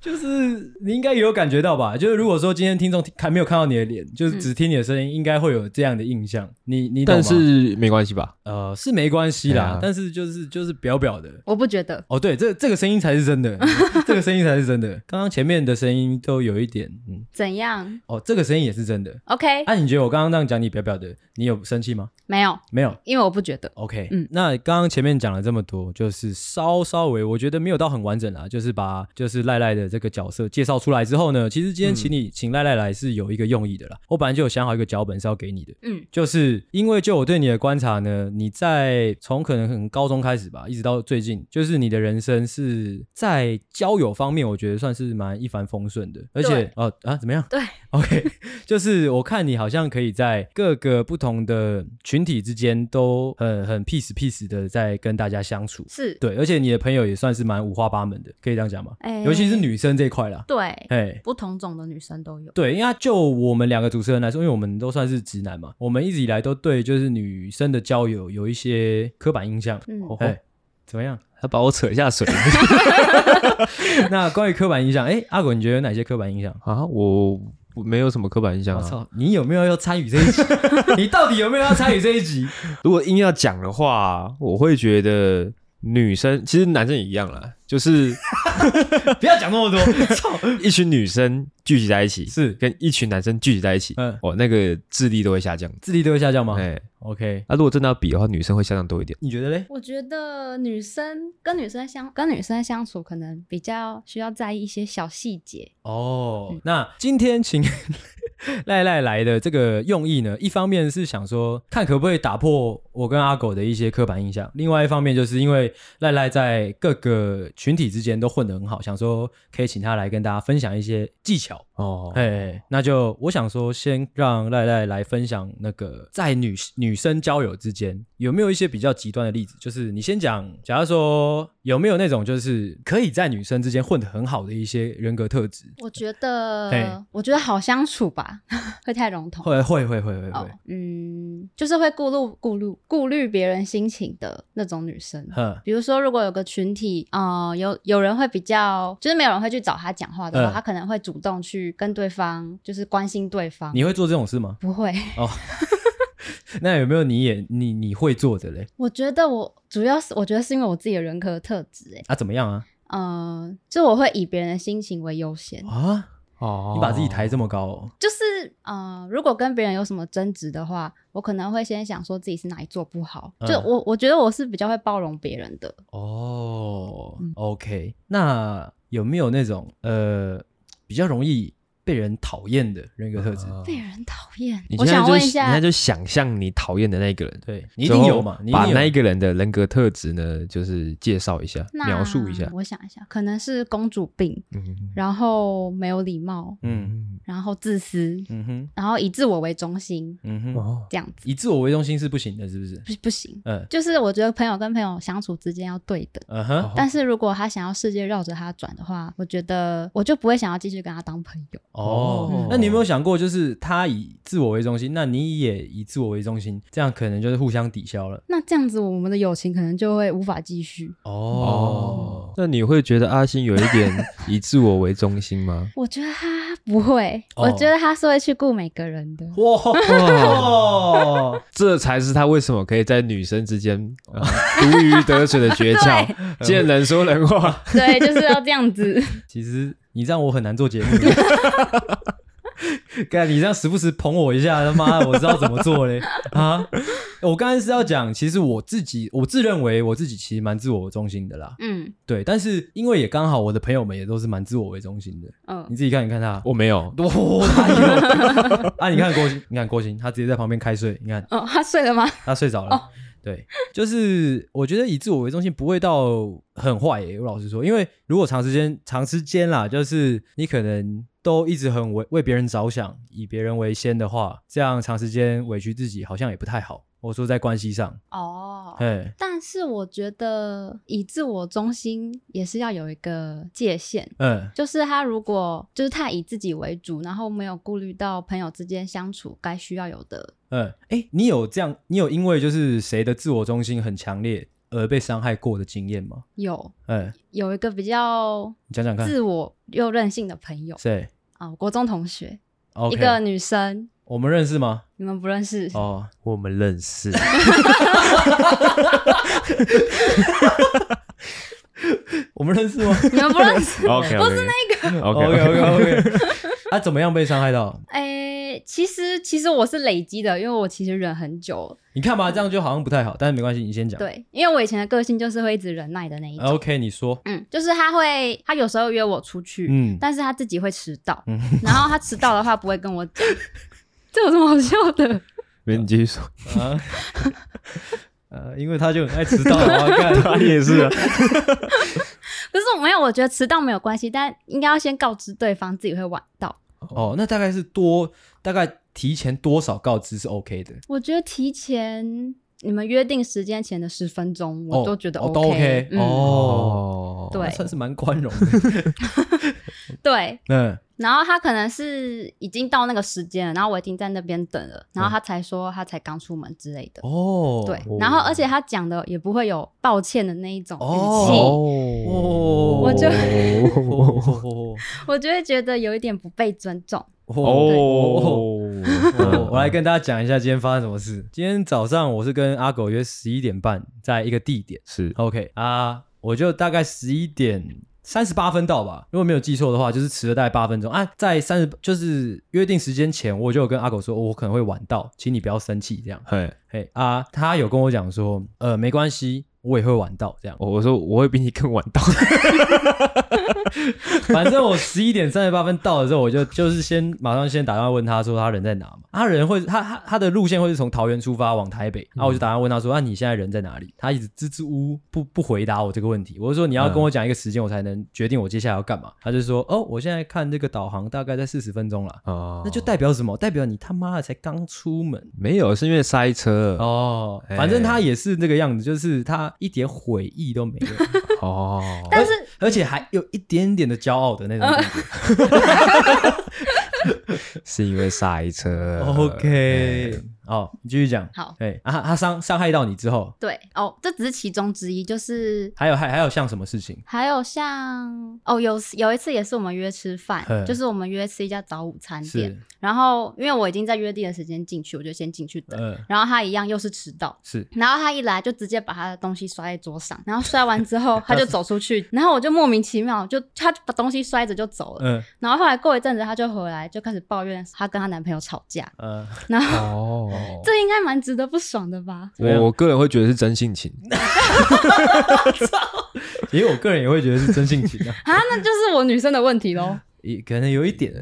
就是你应该也有感觉到吧？就是如果说今天听众看没有看到你的脸，就是只听你的声音，嗯、应该会有这样的印象。你你懂吗？但是没关系吧？呃，是没关系啦。啊、但是就是就是表表的，我不觉得。哦，对，这这个声音才是真的，这个声音才是真的。刚刚前面的声音都有一点，嗯，怎样？哦，这个声音也是真的。OK。那、啊、你觉得我刚刚那样讲你表表的，你有生气吗？没有，没有，因为我不觉得。OK。嗯，那刚刚前面讲了这么多，就是稍稍微我觉得没有到很完整啦，就是把就是赖赖的这个角色介绍。出来之后呢，其实今天请你请赖赖来是有一个用意的啦。我本来就有想好一个脚本是要给你的，嗯，就是因为就我对你的观察呢，你在从可能很高中开始吧，一直到最近，就是你的人生是在交友方面，我觉得算是蛮一帆风顺的，而且哦啊怎么样？对，OK，就是我看你好像可以在各个不同的群体之间都很很 peace peace 的在跟大家相处，是对，而且你的朋友也算是蛮五花八门的，可以这样讲吗？哎，尤其是女生这一块啦，对。哎，不同种的女生都有。对，因为就我们两个主持人来说，因为我们都算是直男嘛，我们一直以来都对就是女生的交友有一些刻板印象。嗯，哎，怎么样？他把我扯下水。那关于刻板印象，哎，阿狗，你觉得有哪些刻板印象啊？我没有什么刻板印象啊。我操，你有没有要参与这一集？你到底有没有要参与这一集？如果硬要讲的话，我会觉得女生其实男生也一样啦，就是 不要讲那么多。操，一群女生。聚集在一起是跟一群男生聚集在一起，嗯，哦，那个智力都会下降，智力都会下降吗？哎，OK。那如果真的要比的话，女生会下降多一点。你觉得嘞？我觉得女生跟女生相跟女生相处，可能比较需要在意一些小细节。哦，嗯、那今天请 赖赖来的这个用意呢，一方面是想说看可不可以打破我跟阿狗的一些刻板印象，另外一方面就是因为赖赖在各个群体之间都混得很好，想说可以请他来跟大家分享一些技巧。哦，哎，那就我想说，先让赖赖来分享那个在女女生交友之间有没有一些比较极端的例子？就是你先讲，假如说有没有那种就是可以在女生之间混得很好的一些人格特质？我觉得，我觉得好相处吧，会太笼统。会会会会会会，嗯，就是会顾虑顾虑顾虑别人心情的那种女生。比如说，如果有个群体，呃，有有人会比较，就是没有人会去找他讲话的话，他可能会主动去。跟对方就是关心对方，你会做这种事吗？不会哦。那有没有你也你你会做的嘞？我觉得我主要是我觉得是因为我自己的人格特质哎。啊，怎么样啊？嗯、呃，就我会以别人的心情为优先啊。哦，你把自己抬这么高哦。就是呃，如果跟别人有什么争执的话，我可能会先想说自己是哪里做不好。嗯、就我我觉得我是比较会包容别人的。哦、嗯、，OK。那有没有那种呃比较容易？被人讨厌的人格特质，被人讨厌。我想问一下，你现在就想象你讨厌的那个人，对，你一定有嘛？你把那一个人的人格特质呢，就是介绍一下，描述一下。我想一下，可能是公主病，然后没有礼貌，嗯，然后自私，嗯哼，然后以自我为中心，嗯哼，这样子。以自我为中心是不行的，是不是？不，不行。嗯，就是我觉得朋友跟朋友相处之间要对等，嗯哼。但是如果他想要世界绕着他转的话，我觉得我就不会想要继续跟他当朋友。哦，嗯、那你有没有想过，就是他以自我为中心，那你也以自我为中心，这样可能就是互相抵消了。那这样子，我们的友情可能就会无法继续。哦，哦，那你会觉得阿星有一点以自我为中心吗？我觉得他不会，哦、我觉得他是会去顾每个人的。哇，哇这才是他为什么可以在女生之间如鱼得水的诀窍。对见人说人话，对，就是要这样子。其实。你这样我很难做节目。干，你这样时不时捧我一下，他妈的，我知道怎么做嘞 啊！我刚才是要讲，其实我自己，我自认为我自己其实蛮自我中心的啦。嗯，对，但是因为也刚好我的朋友们也都是蛮自我为中心的。嗯，你自己看，你看他，我没有，多哪有啊？你看郭鑫，你看郭鑫，他直接在旁边开睡，你看，哦，他睡了吗？他睡着了。哦对，就是我觉得以自我为中心不会到很坏耶。我老实说，因为如果长时间、长时间啦，就是你可能都一直很为为别人着想，以别人为先的话，这样长时间委屈自己好像也不太好。我说在关系上哦，对，但是我觉得以自我中心也是要有一个界限，嗯，就是他如果就是太以自己为主，然后没有顾虑到朋友之间相处该需要有的，嗯，哎，你有这样，你有因为就是谁的自我中心很强烈而被伤害过的经验吗？有，嗯，有一个比较你讲讲看，自我又任性的朋友，谁啊？国中同学，一个女生。我们认识吗？你们不认识哦，我们认识。我们认识吗？你们不认识？OK，不是那个。OK，OK，OK。他怎么样被伤害到？哎，其实其实我是累积的，因为我其实忍很久。你看吧，这样就好像不太好，但是没关系，你先讲。对，因为我以前的个性就是会一直忍耐的那一种。OK，你说。嗯，就是他会，他有时候约我出去，嗯，但是他自己会迟到，然后他迟到的话不会跟我讲。这有什么好笑的？没，你继续说。啊，呃，因为他就很爱迟到，我看他也是。可是我没有，我觉得迟到没有关系，但应该要先告知对方自己会晚到。哦，那大概是多，大概提前多少告知是 OK 的？我觉得提前你们约定时间前的十分钟，我都觉得 OK。都 OK。哦，对，算是蛮宽容的。对，嗯。然后他可能是已经到那个时间了，然后我已经在那边等了，然后他才说他才刚出门之类的。哦，对，然后而且他讲的也不会有抱歉的那一种语气，哦，我就哦，我就会觉得有一点不被尊重。哦，我来跟大家讲一下今天发生什么事。今天早上我是跟阿狗约十一点半，在一个地点。是。OK 啊，我就大概十一点三十八分到吧，如果没有记错的话，就是迟了大概八分钟啊。在三十就是约定时间前，我就有跟阿狗说，我可能会晚到，请你不要生气这样。嘿，嘿啊，他有跟我讲说，呃，没关系。我也会晚到，这样。我说我会比你更晚到。反正我十一点三十八分到的时候，我就就是先马上先打电话问他说他人在哪嘛。他人会他他他的路线会是从桃园出发往台北，然后我就打电话问他说啊，你现在人在哪里？他一直支支吾吾不不回答我这个问题。我就说你要跟我讲一个时间，我才能决定我接下来要干嘛。他就说哦，我现在看这个导航大概在四十分钟了。哦，那就代表什么？代表你他妈的才刚出门？没有，是因为塞车。哦，反正他也是那个样子，就是他。一点悔意都没有。哦，但是而且还有一点点的骄傲的那种感觉，是因为塞车。OK。哦，你继续讲。好，对啊，他伤伤害到你之后，对哦，这只是其中之一，就是还有还还有像什么事情？还有像哦，有有一次也是我们约吃饭，就是我们约吃一家早午餐店，然后因为我已经在约定的时间进去，我就先进去等，然后他一样又是迟到，是，然后他一来就直接把他的东西摔在桌上，然后摔完之后 他就走出去，然后我就莫名其妙就他把东西摔着就走了，嗯，然后后来过一阵子他就回来就开始抱怨他跟他男朋友吵架，嗯，然后哦。这应该蛮值得不爽的吧？我我个人会觉得是真性情，因为我个人也会觉得是真性情啊。啊，那就是我女生的问题喽。也可能有一点，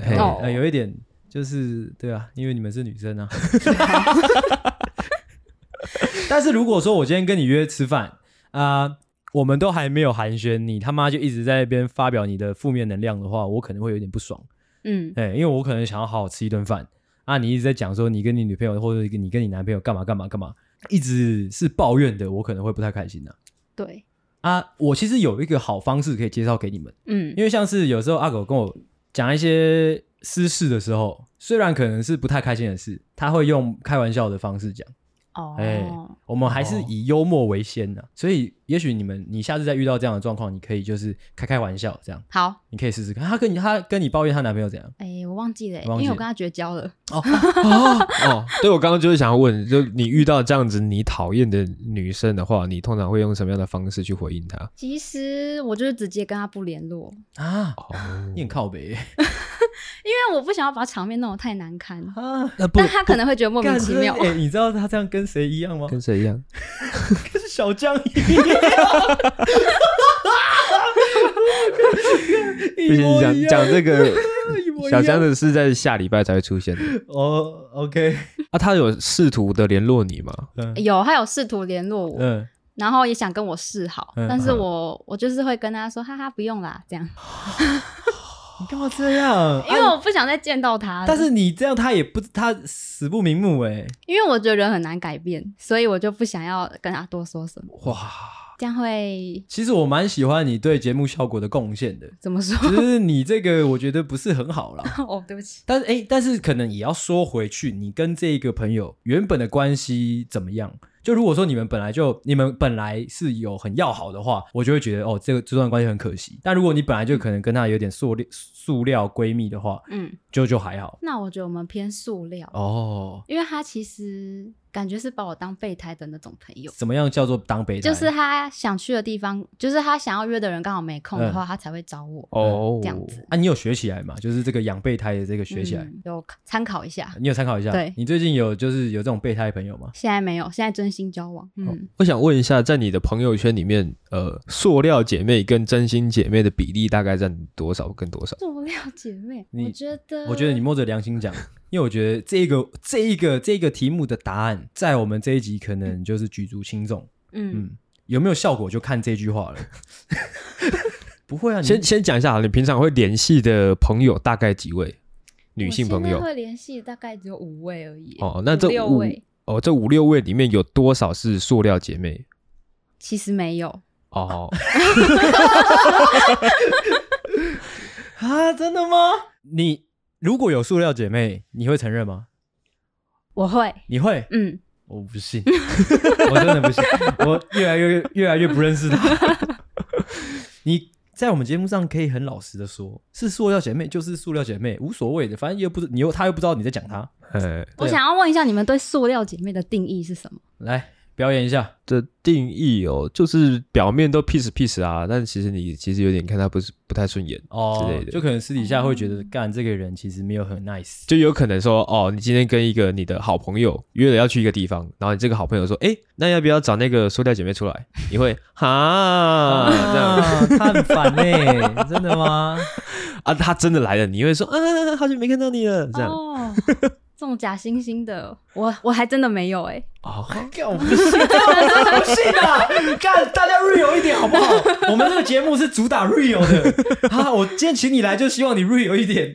呃，有一点就是对啊，因为你们是女生啊。但是如果说我今天跟你约吃饭啊，我们都还没有寒暄，你他妈就一直在那边发表你的负面能量的话，我可能会有点不爽。嗯，哎，因为我可能想要好好吃一顿饭。啊，你一直在讲说你跟你女朋友或者你跟你男朋友干嘛干嘛干嘛，一直是抱怨的，我可能会不太开心呐、啊。对啊，我其实有一个好方式可以介绍给你们，嗯，因为像是有时候阿狗跟我讲一些私事的时候，虽然可能是不太开心的事，他会用开玩笑的方式讲。哦，哎、欸，我们还是以幽默为先的、啊，所以也许你们，你下次再遇到这样的状况，你可以就是开开玩笑，这样。好，你可以试试看。她跟你，她跟你抱怨她男朋友怎样？哎、欸，我忘记了，因为我跟她绝交了。哦哦 哦，对，我刚刚就是想要问，就你遇到这样子你讨厌的女生的话，你通常会用什么样的方式去回应她？其实我就是直接跟她不联络啊，哦，你很靠北。因为我不想要把场面弄得太难堪啊，但他可能会觉得莫名其妙。哎，你知道他这样跟谁一样吗？跟谁一样？跟小江一样。不行，讲讲这个 小江的是在下礼拜才会出现的。哦，OK。啊，他有试图的联络你吗？有，他有试图联络我，嗯，然后也想跟我示好，但是我我就是会跟他说，哈哈，不用啦，这样。你干嘛这样？因为我不想再见到他。但是你这样，他也不，他死不瞑目哎。因为我觉得人很难改变，所以我就不想要跟他多说什么。哇，这样会。其实我蛮喜欢你对节目效果的贡献的。怎么说？就是你这个我觉得不是很好啦。哦，对不起。但是哎，但是可能也要说回去，你跟这个朋友原本的关系怎么样？就如果说你们本来就你们本来是有很要好的话，我就会觉得哦，这个这段关系很可惜。但如果你本来就可能跟她有点塑料塑料闺蜜的话，嗯，就就还好。那我觉得我们偏塑料哦，因为他其实。感觉是把我当备胎的那种朋友。怎么样叫做当备胎？就是他想去的地方，就是他想要约的人刚好没空的话，他才会找我。哦，这样子。啊，你有学起来吗？就是这个养备胎的这个学起来，有参考一下。你有参考一下？对。你最近有就是有这种备胎朋友吗？现在没有，现在真心交往。嗯。我想问一下，在你的朋友圈里面，呃，塑料姐妹跟真心姐妹的比例大概占多少跟多少？塑料姐妹，我觉得，我觉得你摸着良心讲。因为我觉得这个这一个这个题目的答案，在我们这一集可能就是举足轻重。嗯，嗯，有没有效果就看这句话了。不会啊，先先讲一下，你平常会联系的朋友大概几位？女性朋友会联系大概只有五位而已。哦，那这五，位哦，这五六位里面有多少是塑料姐妹？其实没有。哦。啊，真的吗？你如果有塑料姐妹，你会承认吗？我会，你会？嗯，我不信，我真的不信，我越来越越来越不认识她。你在我们节目上可以很老实的说，是塑料姐妹就是塑料姐妹，无所谓的，反正又不是你又她又不知道你在讲他。我想要问一下，你们对塑料姐妹的定义是什么？来。表演一下的定义哦，就是表面都 peace peace 啊，但其实你其实有点看他不是不太顺眼哦之类的，就可能私底下会觉得干这个人其实没有很 nice，就有可能说哦，你今天跟一个你的好朋友约了要去一个地方，然后你这个好朋友说，哎，那要不要找那个塑料姐妹出来？你会哈这样，他很烦呢，真的吗？啊，他真的来了，你会说啊，好久没看到你了，这样。这种假惺惺的，我我还真的没有哎、欸。哦，干我不信，我不信啊！干，大家 real 一点好不好？我们这个节目是主打 real 的啊！我今天请你来，就希望你 real 一点。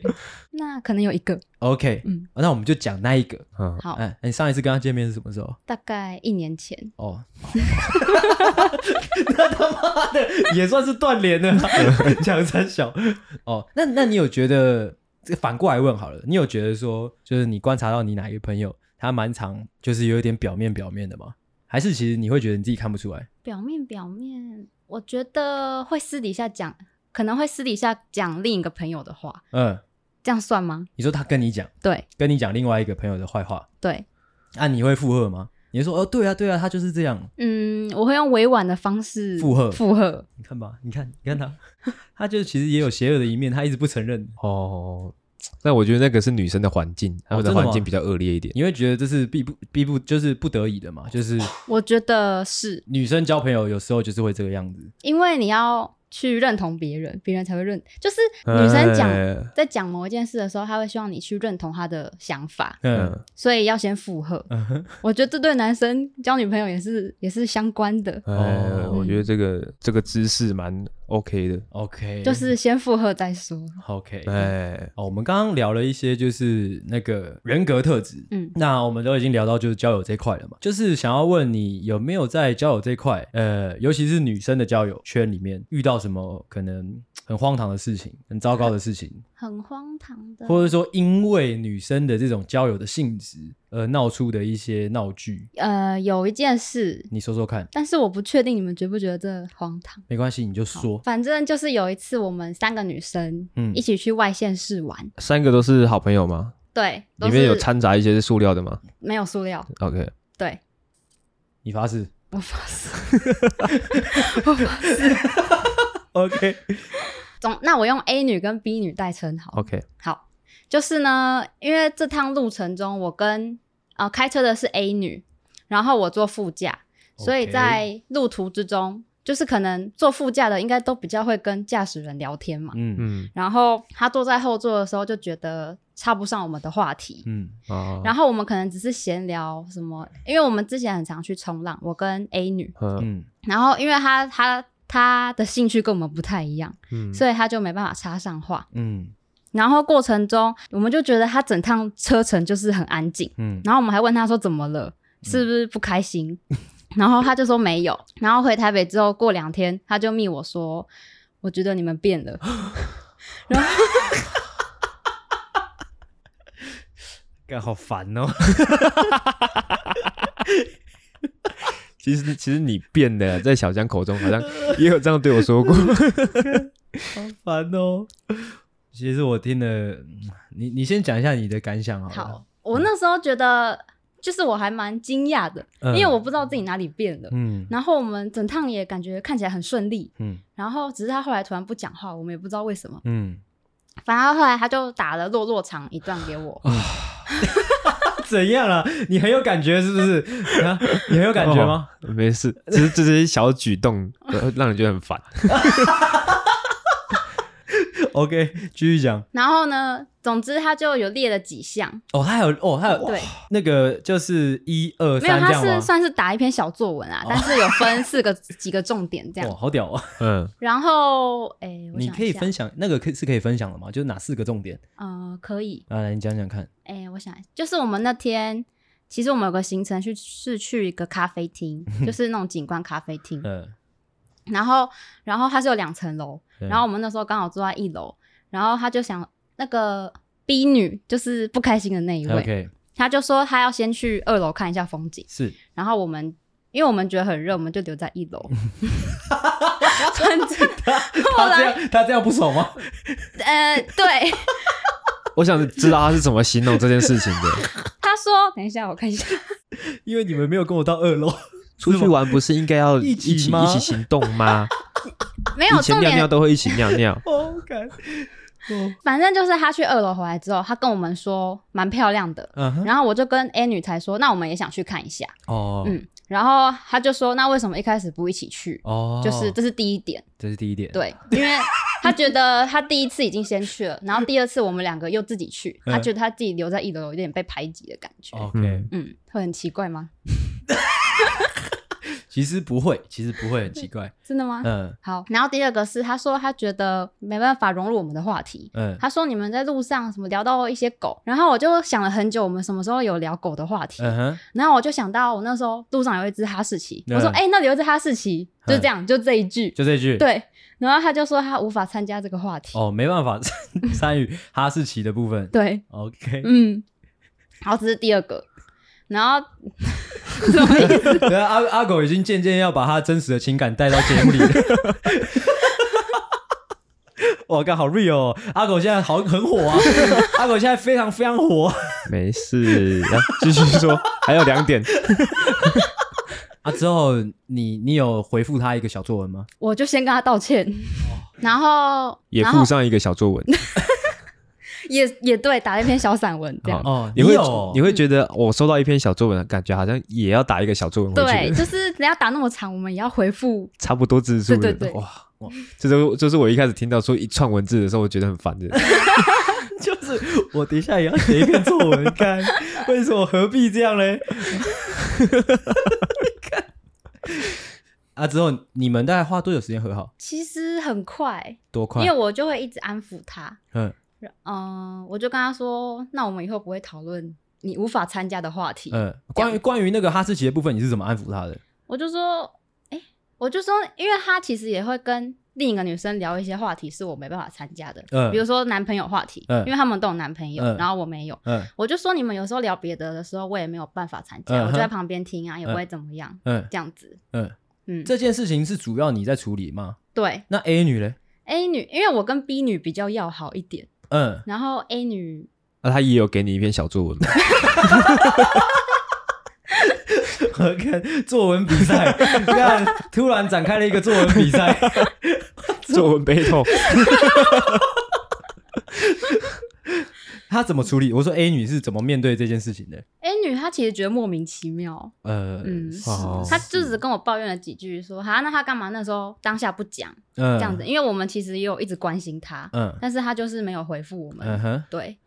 那可能有一个。OK，嗯，那我们就讲那一个。嗯，好。哎，你上一次跟他见面是什么时候？大概一年前。哦。那他妈的也算是断联了，讲三小。哦，那那你有觉得？这反过来问好了，你有觉得说，就是你观察到你哪一个朋友，他蛮常就是有一点表面表面的吗？还是其实你会觉得你自己看不出来？表面表面，我觉得会私底下讲，可能会私底下讲另一个朋友的话。嗯，这样算吗？你说他跟你讲，对，跟你讲另外一个朋友的坏话，对，那、啊、你会附和吗？你说哦，对啊，对啊，他就是这样。嗯，我会用委婉的方式附和，附和。你看吧，你看，你看他，他就其实也有邪恶的一面，他一直不承认。哦，但我觉得那个是女生的环境，他们的环境比较恶劣一点。你会觉得这是必不必不，就是不得已的嘛？就是我觉得是女生交朋友有时候就是会这个样子，因为你要。去认同别人，别人才会认。就是女生讲、欸、在讲某一件事的时候，她会希望你去认同她的想法，嗯，所以要先附和。嗯、我觉得这对男生交女朋友也是也是相关的。哦、欸，我觉得这个这个姿势蛮 OK 的。OK，就是先附和再说。OK，哎，哦，我们刚刚聊了一些就是那个人格特质，嗯，那我们都已经聊到就是交友这块了嘛，就是想要问你有没有在交友这块，呃，尤其是女生的交友圈里面遇到。什么可能很荒唐的事情，很糟糕的事情，很荒唐的，或者说因为女生的这种交友的性质而闹出的一些闹剧。呃，有一件事，你说说看。但是我不确定你们觉不觉得这荒唐。没关系，你就说。反正就是有一次，我们三个女生，嗯，一起去外县市玩。三个都是好朋友吗？对，里面有掺杂一些是塑料的吗？没有塑料。OK。对，你发誓？我发誓。我发誓。OK，总那我用 A 女跟 B 女代称好。OK，好，就是呢，因为这趟路程中，我跟呃开车的是 A 女，然后我坐副驾，Okay. 所以在路途之中，就是可能坐副驾的应该都比较会跟驾驶人聊天嘛。嗯嗯。然后他坐在后座的时候就觉得插不上我们的话题。嗯啊。然后我们可能只是闲聊什么，因为我们之前很常去冲浪，我跟 A 女。嗯。然后因为他他。他的兴趣跟我们不太一样，嗯，所以他就没办法插上话，嗯。然后过程中，我们就觉得他整趟车程就是很安静，嗯。然后我们还问他说怎么了，是不是不开心？嗯、然后他就说没有。然后回台北之后，过两天他就密我说，我觉得你们变了。然后，干好烦哦。其实，其实你变的，在小江口中好像 也有这样对我说过，好烦哦。其实我听了，你你先讲一下你的感想好了。好，我那时候觉得，就是我还蛮惊讶的，嗯、因为我不知道自己哪里变了。嗯。然后我们整趟也感觉看起来很顺利。嗯。然后只是他后来突然不讲话，我们也不知道为什么。嗯。反而后来他就打了落落长一段给我。怎样啊？你很有感觉是不是？啊，你很有感觉吗？哦、没事，只是这些小举动让你觉得很烦。OK，继续讲。然后呢？总之，他就有列了几项。哦，他有哦，他有对那个就是一二三这样吗？没有，他是算是打一篇小作文啊，哦、但是有分四个 几个重点这样。哦，好屌啊！嗯。然后，哎，你可以分享那个可是可以分享的吗？就是哪四个重点？呃，可以。啊，来你讲讲看。哎，我想就是我们那天，其实我们有个行程去是去一个咖啡厅，就是那种景观咖啡厅。嗯。然后，然后它是有两层楼，然后我们那时候刚好住在一楼，然后他就想。那个 B 女就是不开心的那一位他就说他要先去二楼看一下风景，是，然后我们因为我们觉得很热，我们就留在一楼。反正他 他这样他这样不爽吗？呃，对。我想知道他是怎么形容这件事情的。他说：“等一下，我看一下。”因为你们没有跟我到二楼，出去玩不是应该要一起一起，一起行动吗？没有，以前尿尿都会一起尿尿。OK。反正就是他去二楼回来之后，他跟我们说蛮漂亮的。Uh. 然后我就跟 A 女才说：“那我们也想去看一下。”哦，嗯。然后他就说：“那为什么一开始不一起去？”哦，就是这是第一点。这是第一点。对，因为他觉得他第一次已经先去了，然后第二次我们两个又自己去，他觉得他自己留在一楼有点被排挤的感觉。OK，嗯，会很奇怪吗？其实不会，其实不会很奇怪，真的吗？嗯，好。然后第二个是，他说他觉得没办法融入我们的话题。嗯，他说你们在路上什么聊到一些狗，然后我就想了很久，我们什么时候有聊狗的话题？嗯哼。然后我就想到我那时候路上有一只哈士奇，嗯、我说哎、欸，那里有一只哈士奇，就这样，就这一句，就这一句。对。然后他就说他无法参加这个话题。哦，没办法参 与哈士奇的部分。对。OK。嗯。然后这是第二个。然后 什么意思？对啊，阿阿狗已经渐渐要把他真实的情感带到节目里了。哇，刚好 real 哦！阿狗现在好很火啊！阿狗现在非常非常火。没事，继续说。还有两点。啊，之后你你有回复他一个小作文吗？我就先跟他道歉，然后也附上一个小作文。也也对，打了一篇小散文这样。哦，你会你会觉得我收到一篇小作文感觉，好像也要打一个小作文。对，就是人家打那么长，我们也要回复 差不多字数。对对对，哇哇，这是就是我一开始听到说一串文字的时候，我觉得很烦的。就是我等一下也要写一篇作文，看为什么何必这样嘞？看 啊，之后你们大概花多久时间和好？其实很快，多快？因为我就会一直安抚他。嗯。嗯，我就跟他说，那我们以后不会讨论你无法参加的话题。嗯，关于关于那个哈士奇的部分，你是怎么安抚他的？我就说，哎、欸，我就说，因为他其实也会跟另一个女生聊一些话题，是我没办法参加的。嗯，比如说男朋友话题，嗯，因为他们都有男朋友，嗯、然后我没有。嗯，我就说你们有时候聊别的的时候，我也没有办法参加，嗯，我就在旁边听啊，也不会怎么样。嗯，这样子。嗯嗯，这件事情是主要你在处理吗？对。那 A 女嘞？A 女，因为我跟 B 女比较要好一点。嗯，然后 A 女，那、啊、他也有给你一篇小作文吗？我看作文比赛，看突然展开了一个作文比赛，作文悲痛。他怎么处理？我说 A 女是怎么面对这件事情的？A 女她其实觉得莫名其妙，呃，嗯，她就只跟我抱怨了几句，说好，那她干嘛？那时候当下不讲，嗯，这样子，因为我们其实也有一直关心她，嗯，但是她就是没有回复我们，嗯哼，对，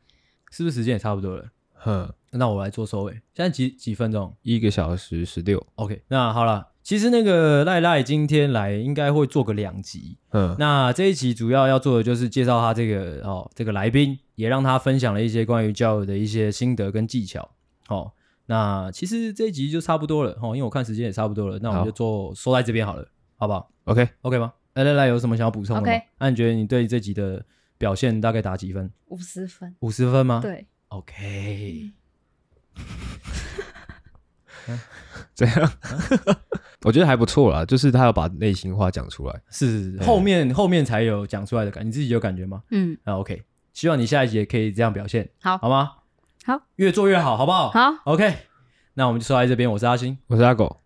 是不是时间也差不多了？哼，那我来做收尾，现在几几分钟？一个小时十六，OK，那好了。其实那个赖赖今天来应该会做个两集，嗯，那这一集主要要做的就是介绍他这个哦，这个来宾，也让他分享了一些关于交友的一些心得跟技巧，哦，那其实这一集就差不多了，哦，因为我看时间也差不多了，那我们就做收在这边好了，好不好？OK OK 吗？来来来，有什么想要补充的吗？OK，那你觉得你对这集的表现大概打几分？五十分，五十分吗？对，OK。这样，我觉得还不错啦。就是他要把内心话讲出来，是，是后面后面才有讲出来的感，你自己有感觉吗？嗯，啊，OK，希望你下一集也可以这样表现，好，好吗？好，越做越好，好不好？好，OK，那我们就说到这边。我是阿星，我是阿狗，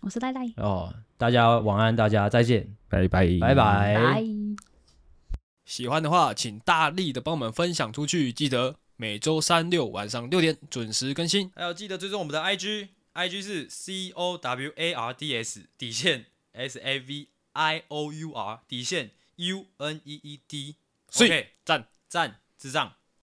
我是赖赖。哦，大家晚安，大家再见，拜拜，拜拜。拜。喜欢的话，请大力的帮我们分享出去，记得每周三六晚上六点准时更新，还有记得追踪我们的 IG。I G 是 C O W A R D S 底线 S A V I O U R 底线 U N E E D，OK，赞赞智障。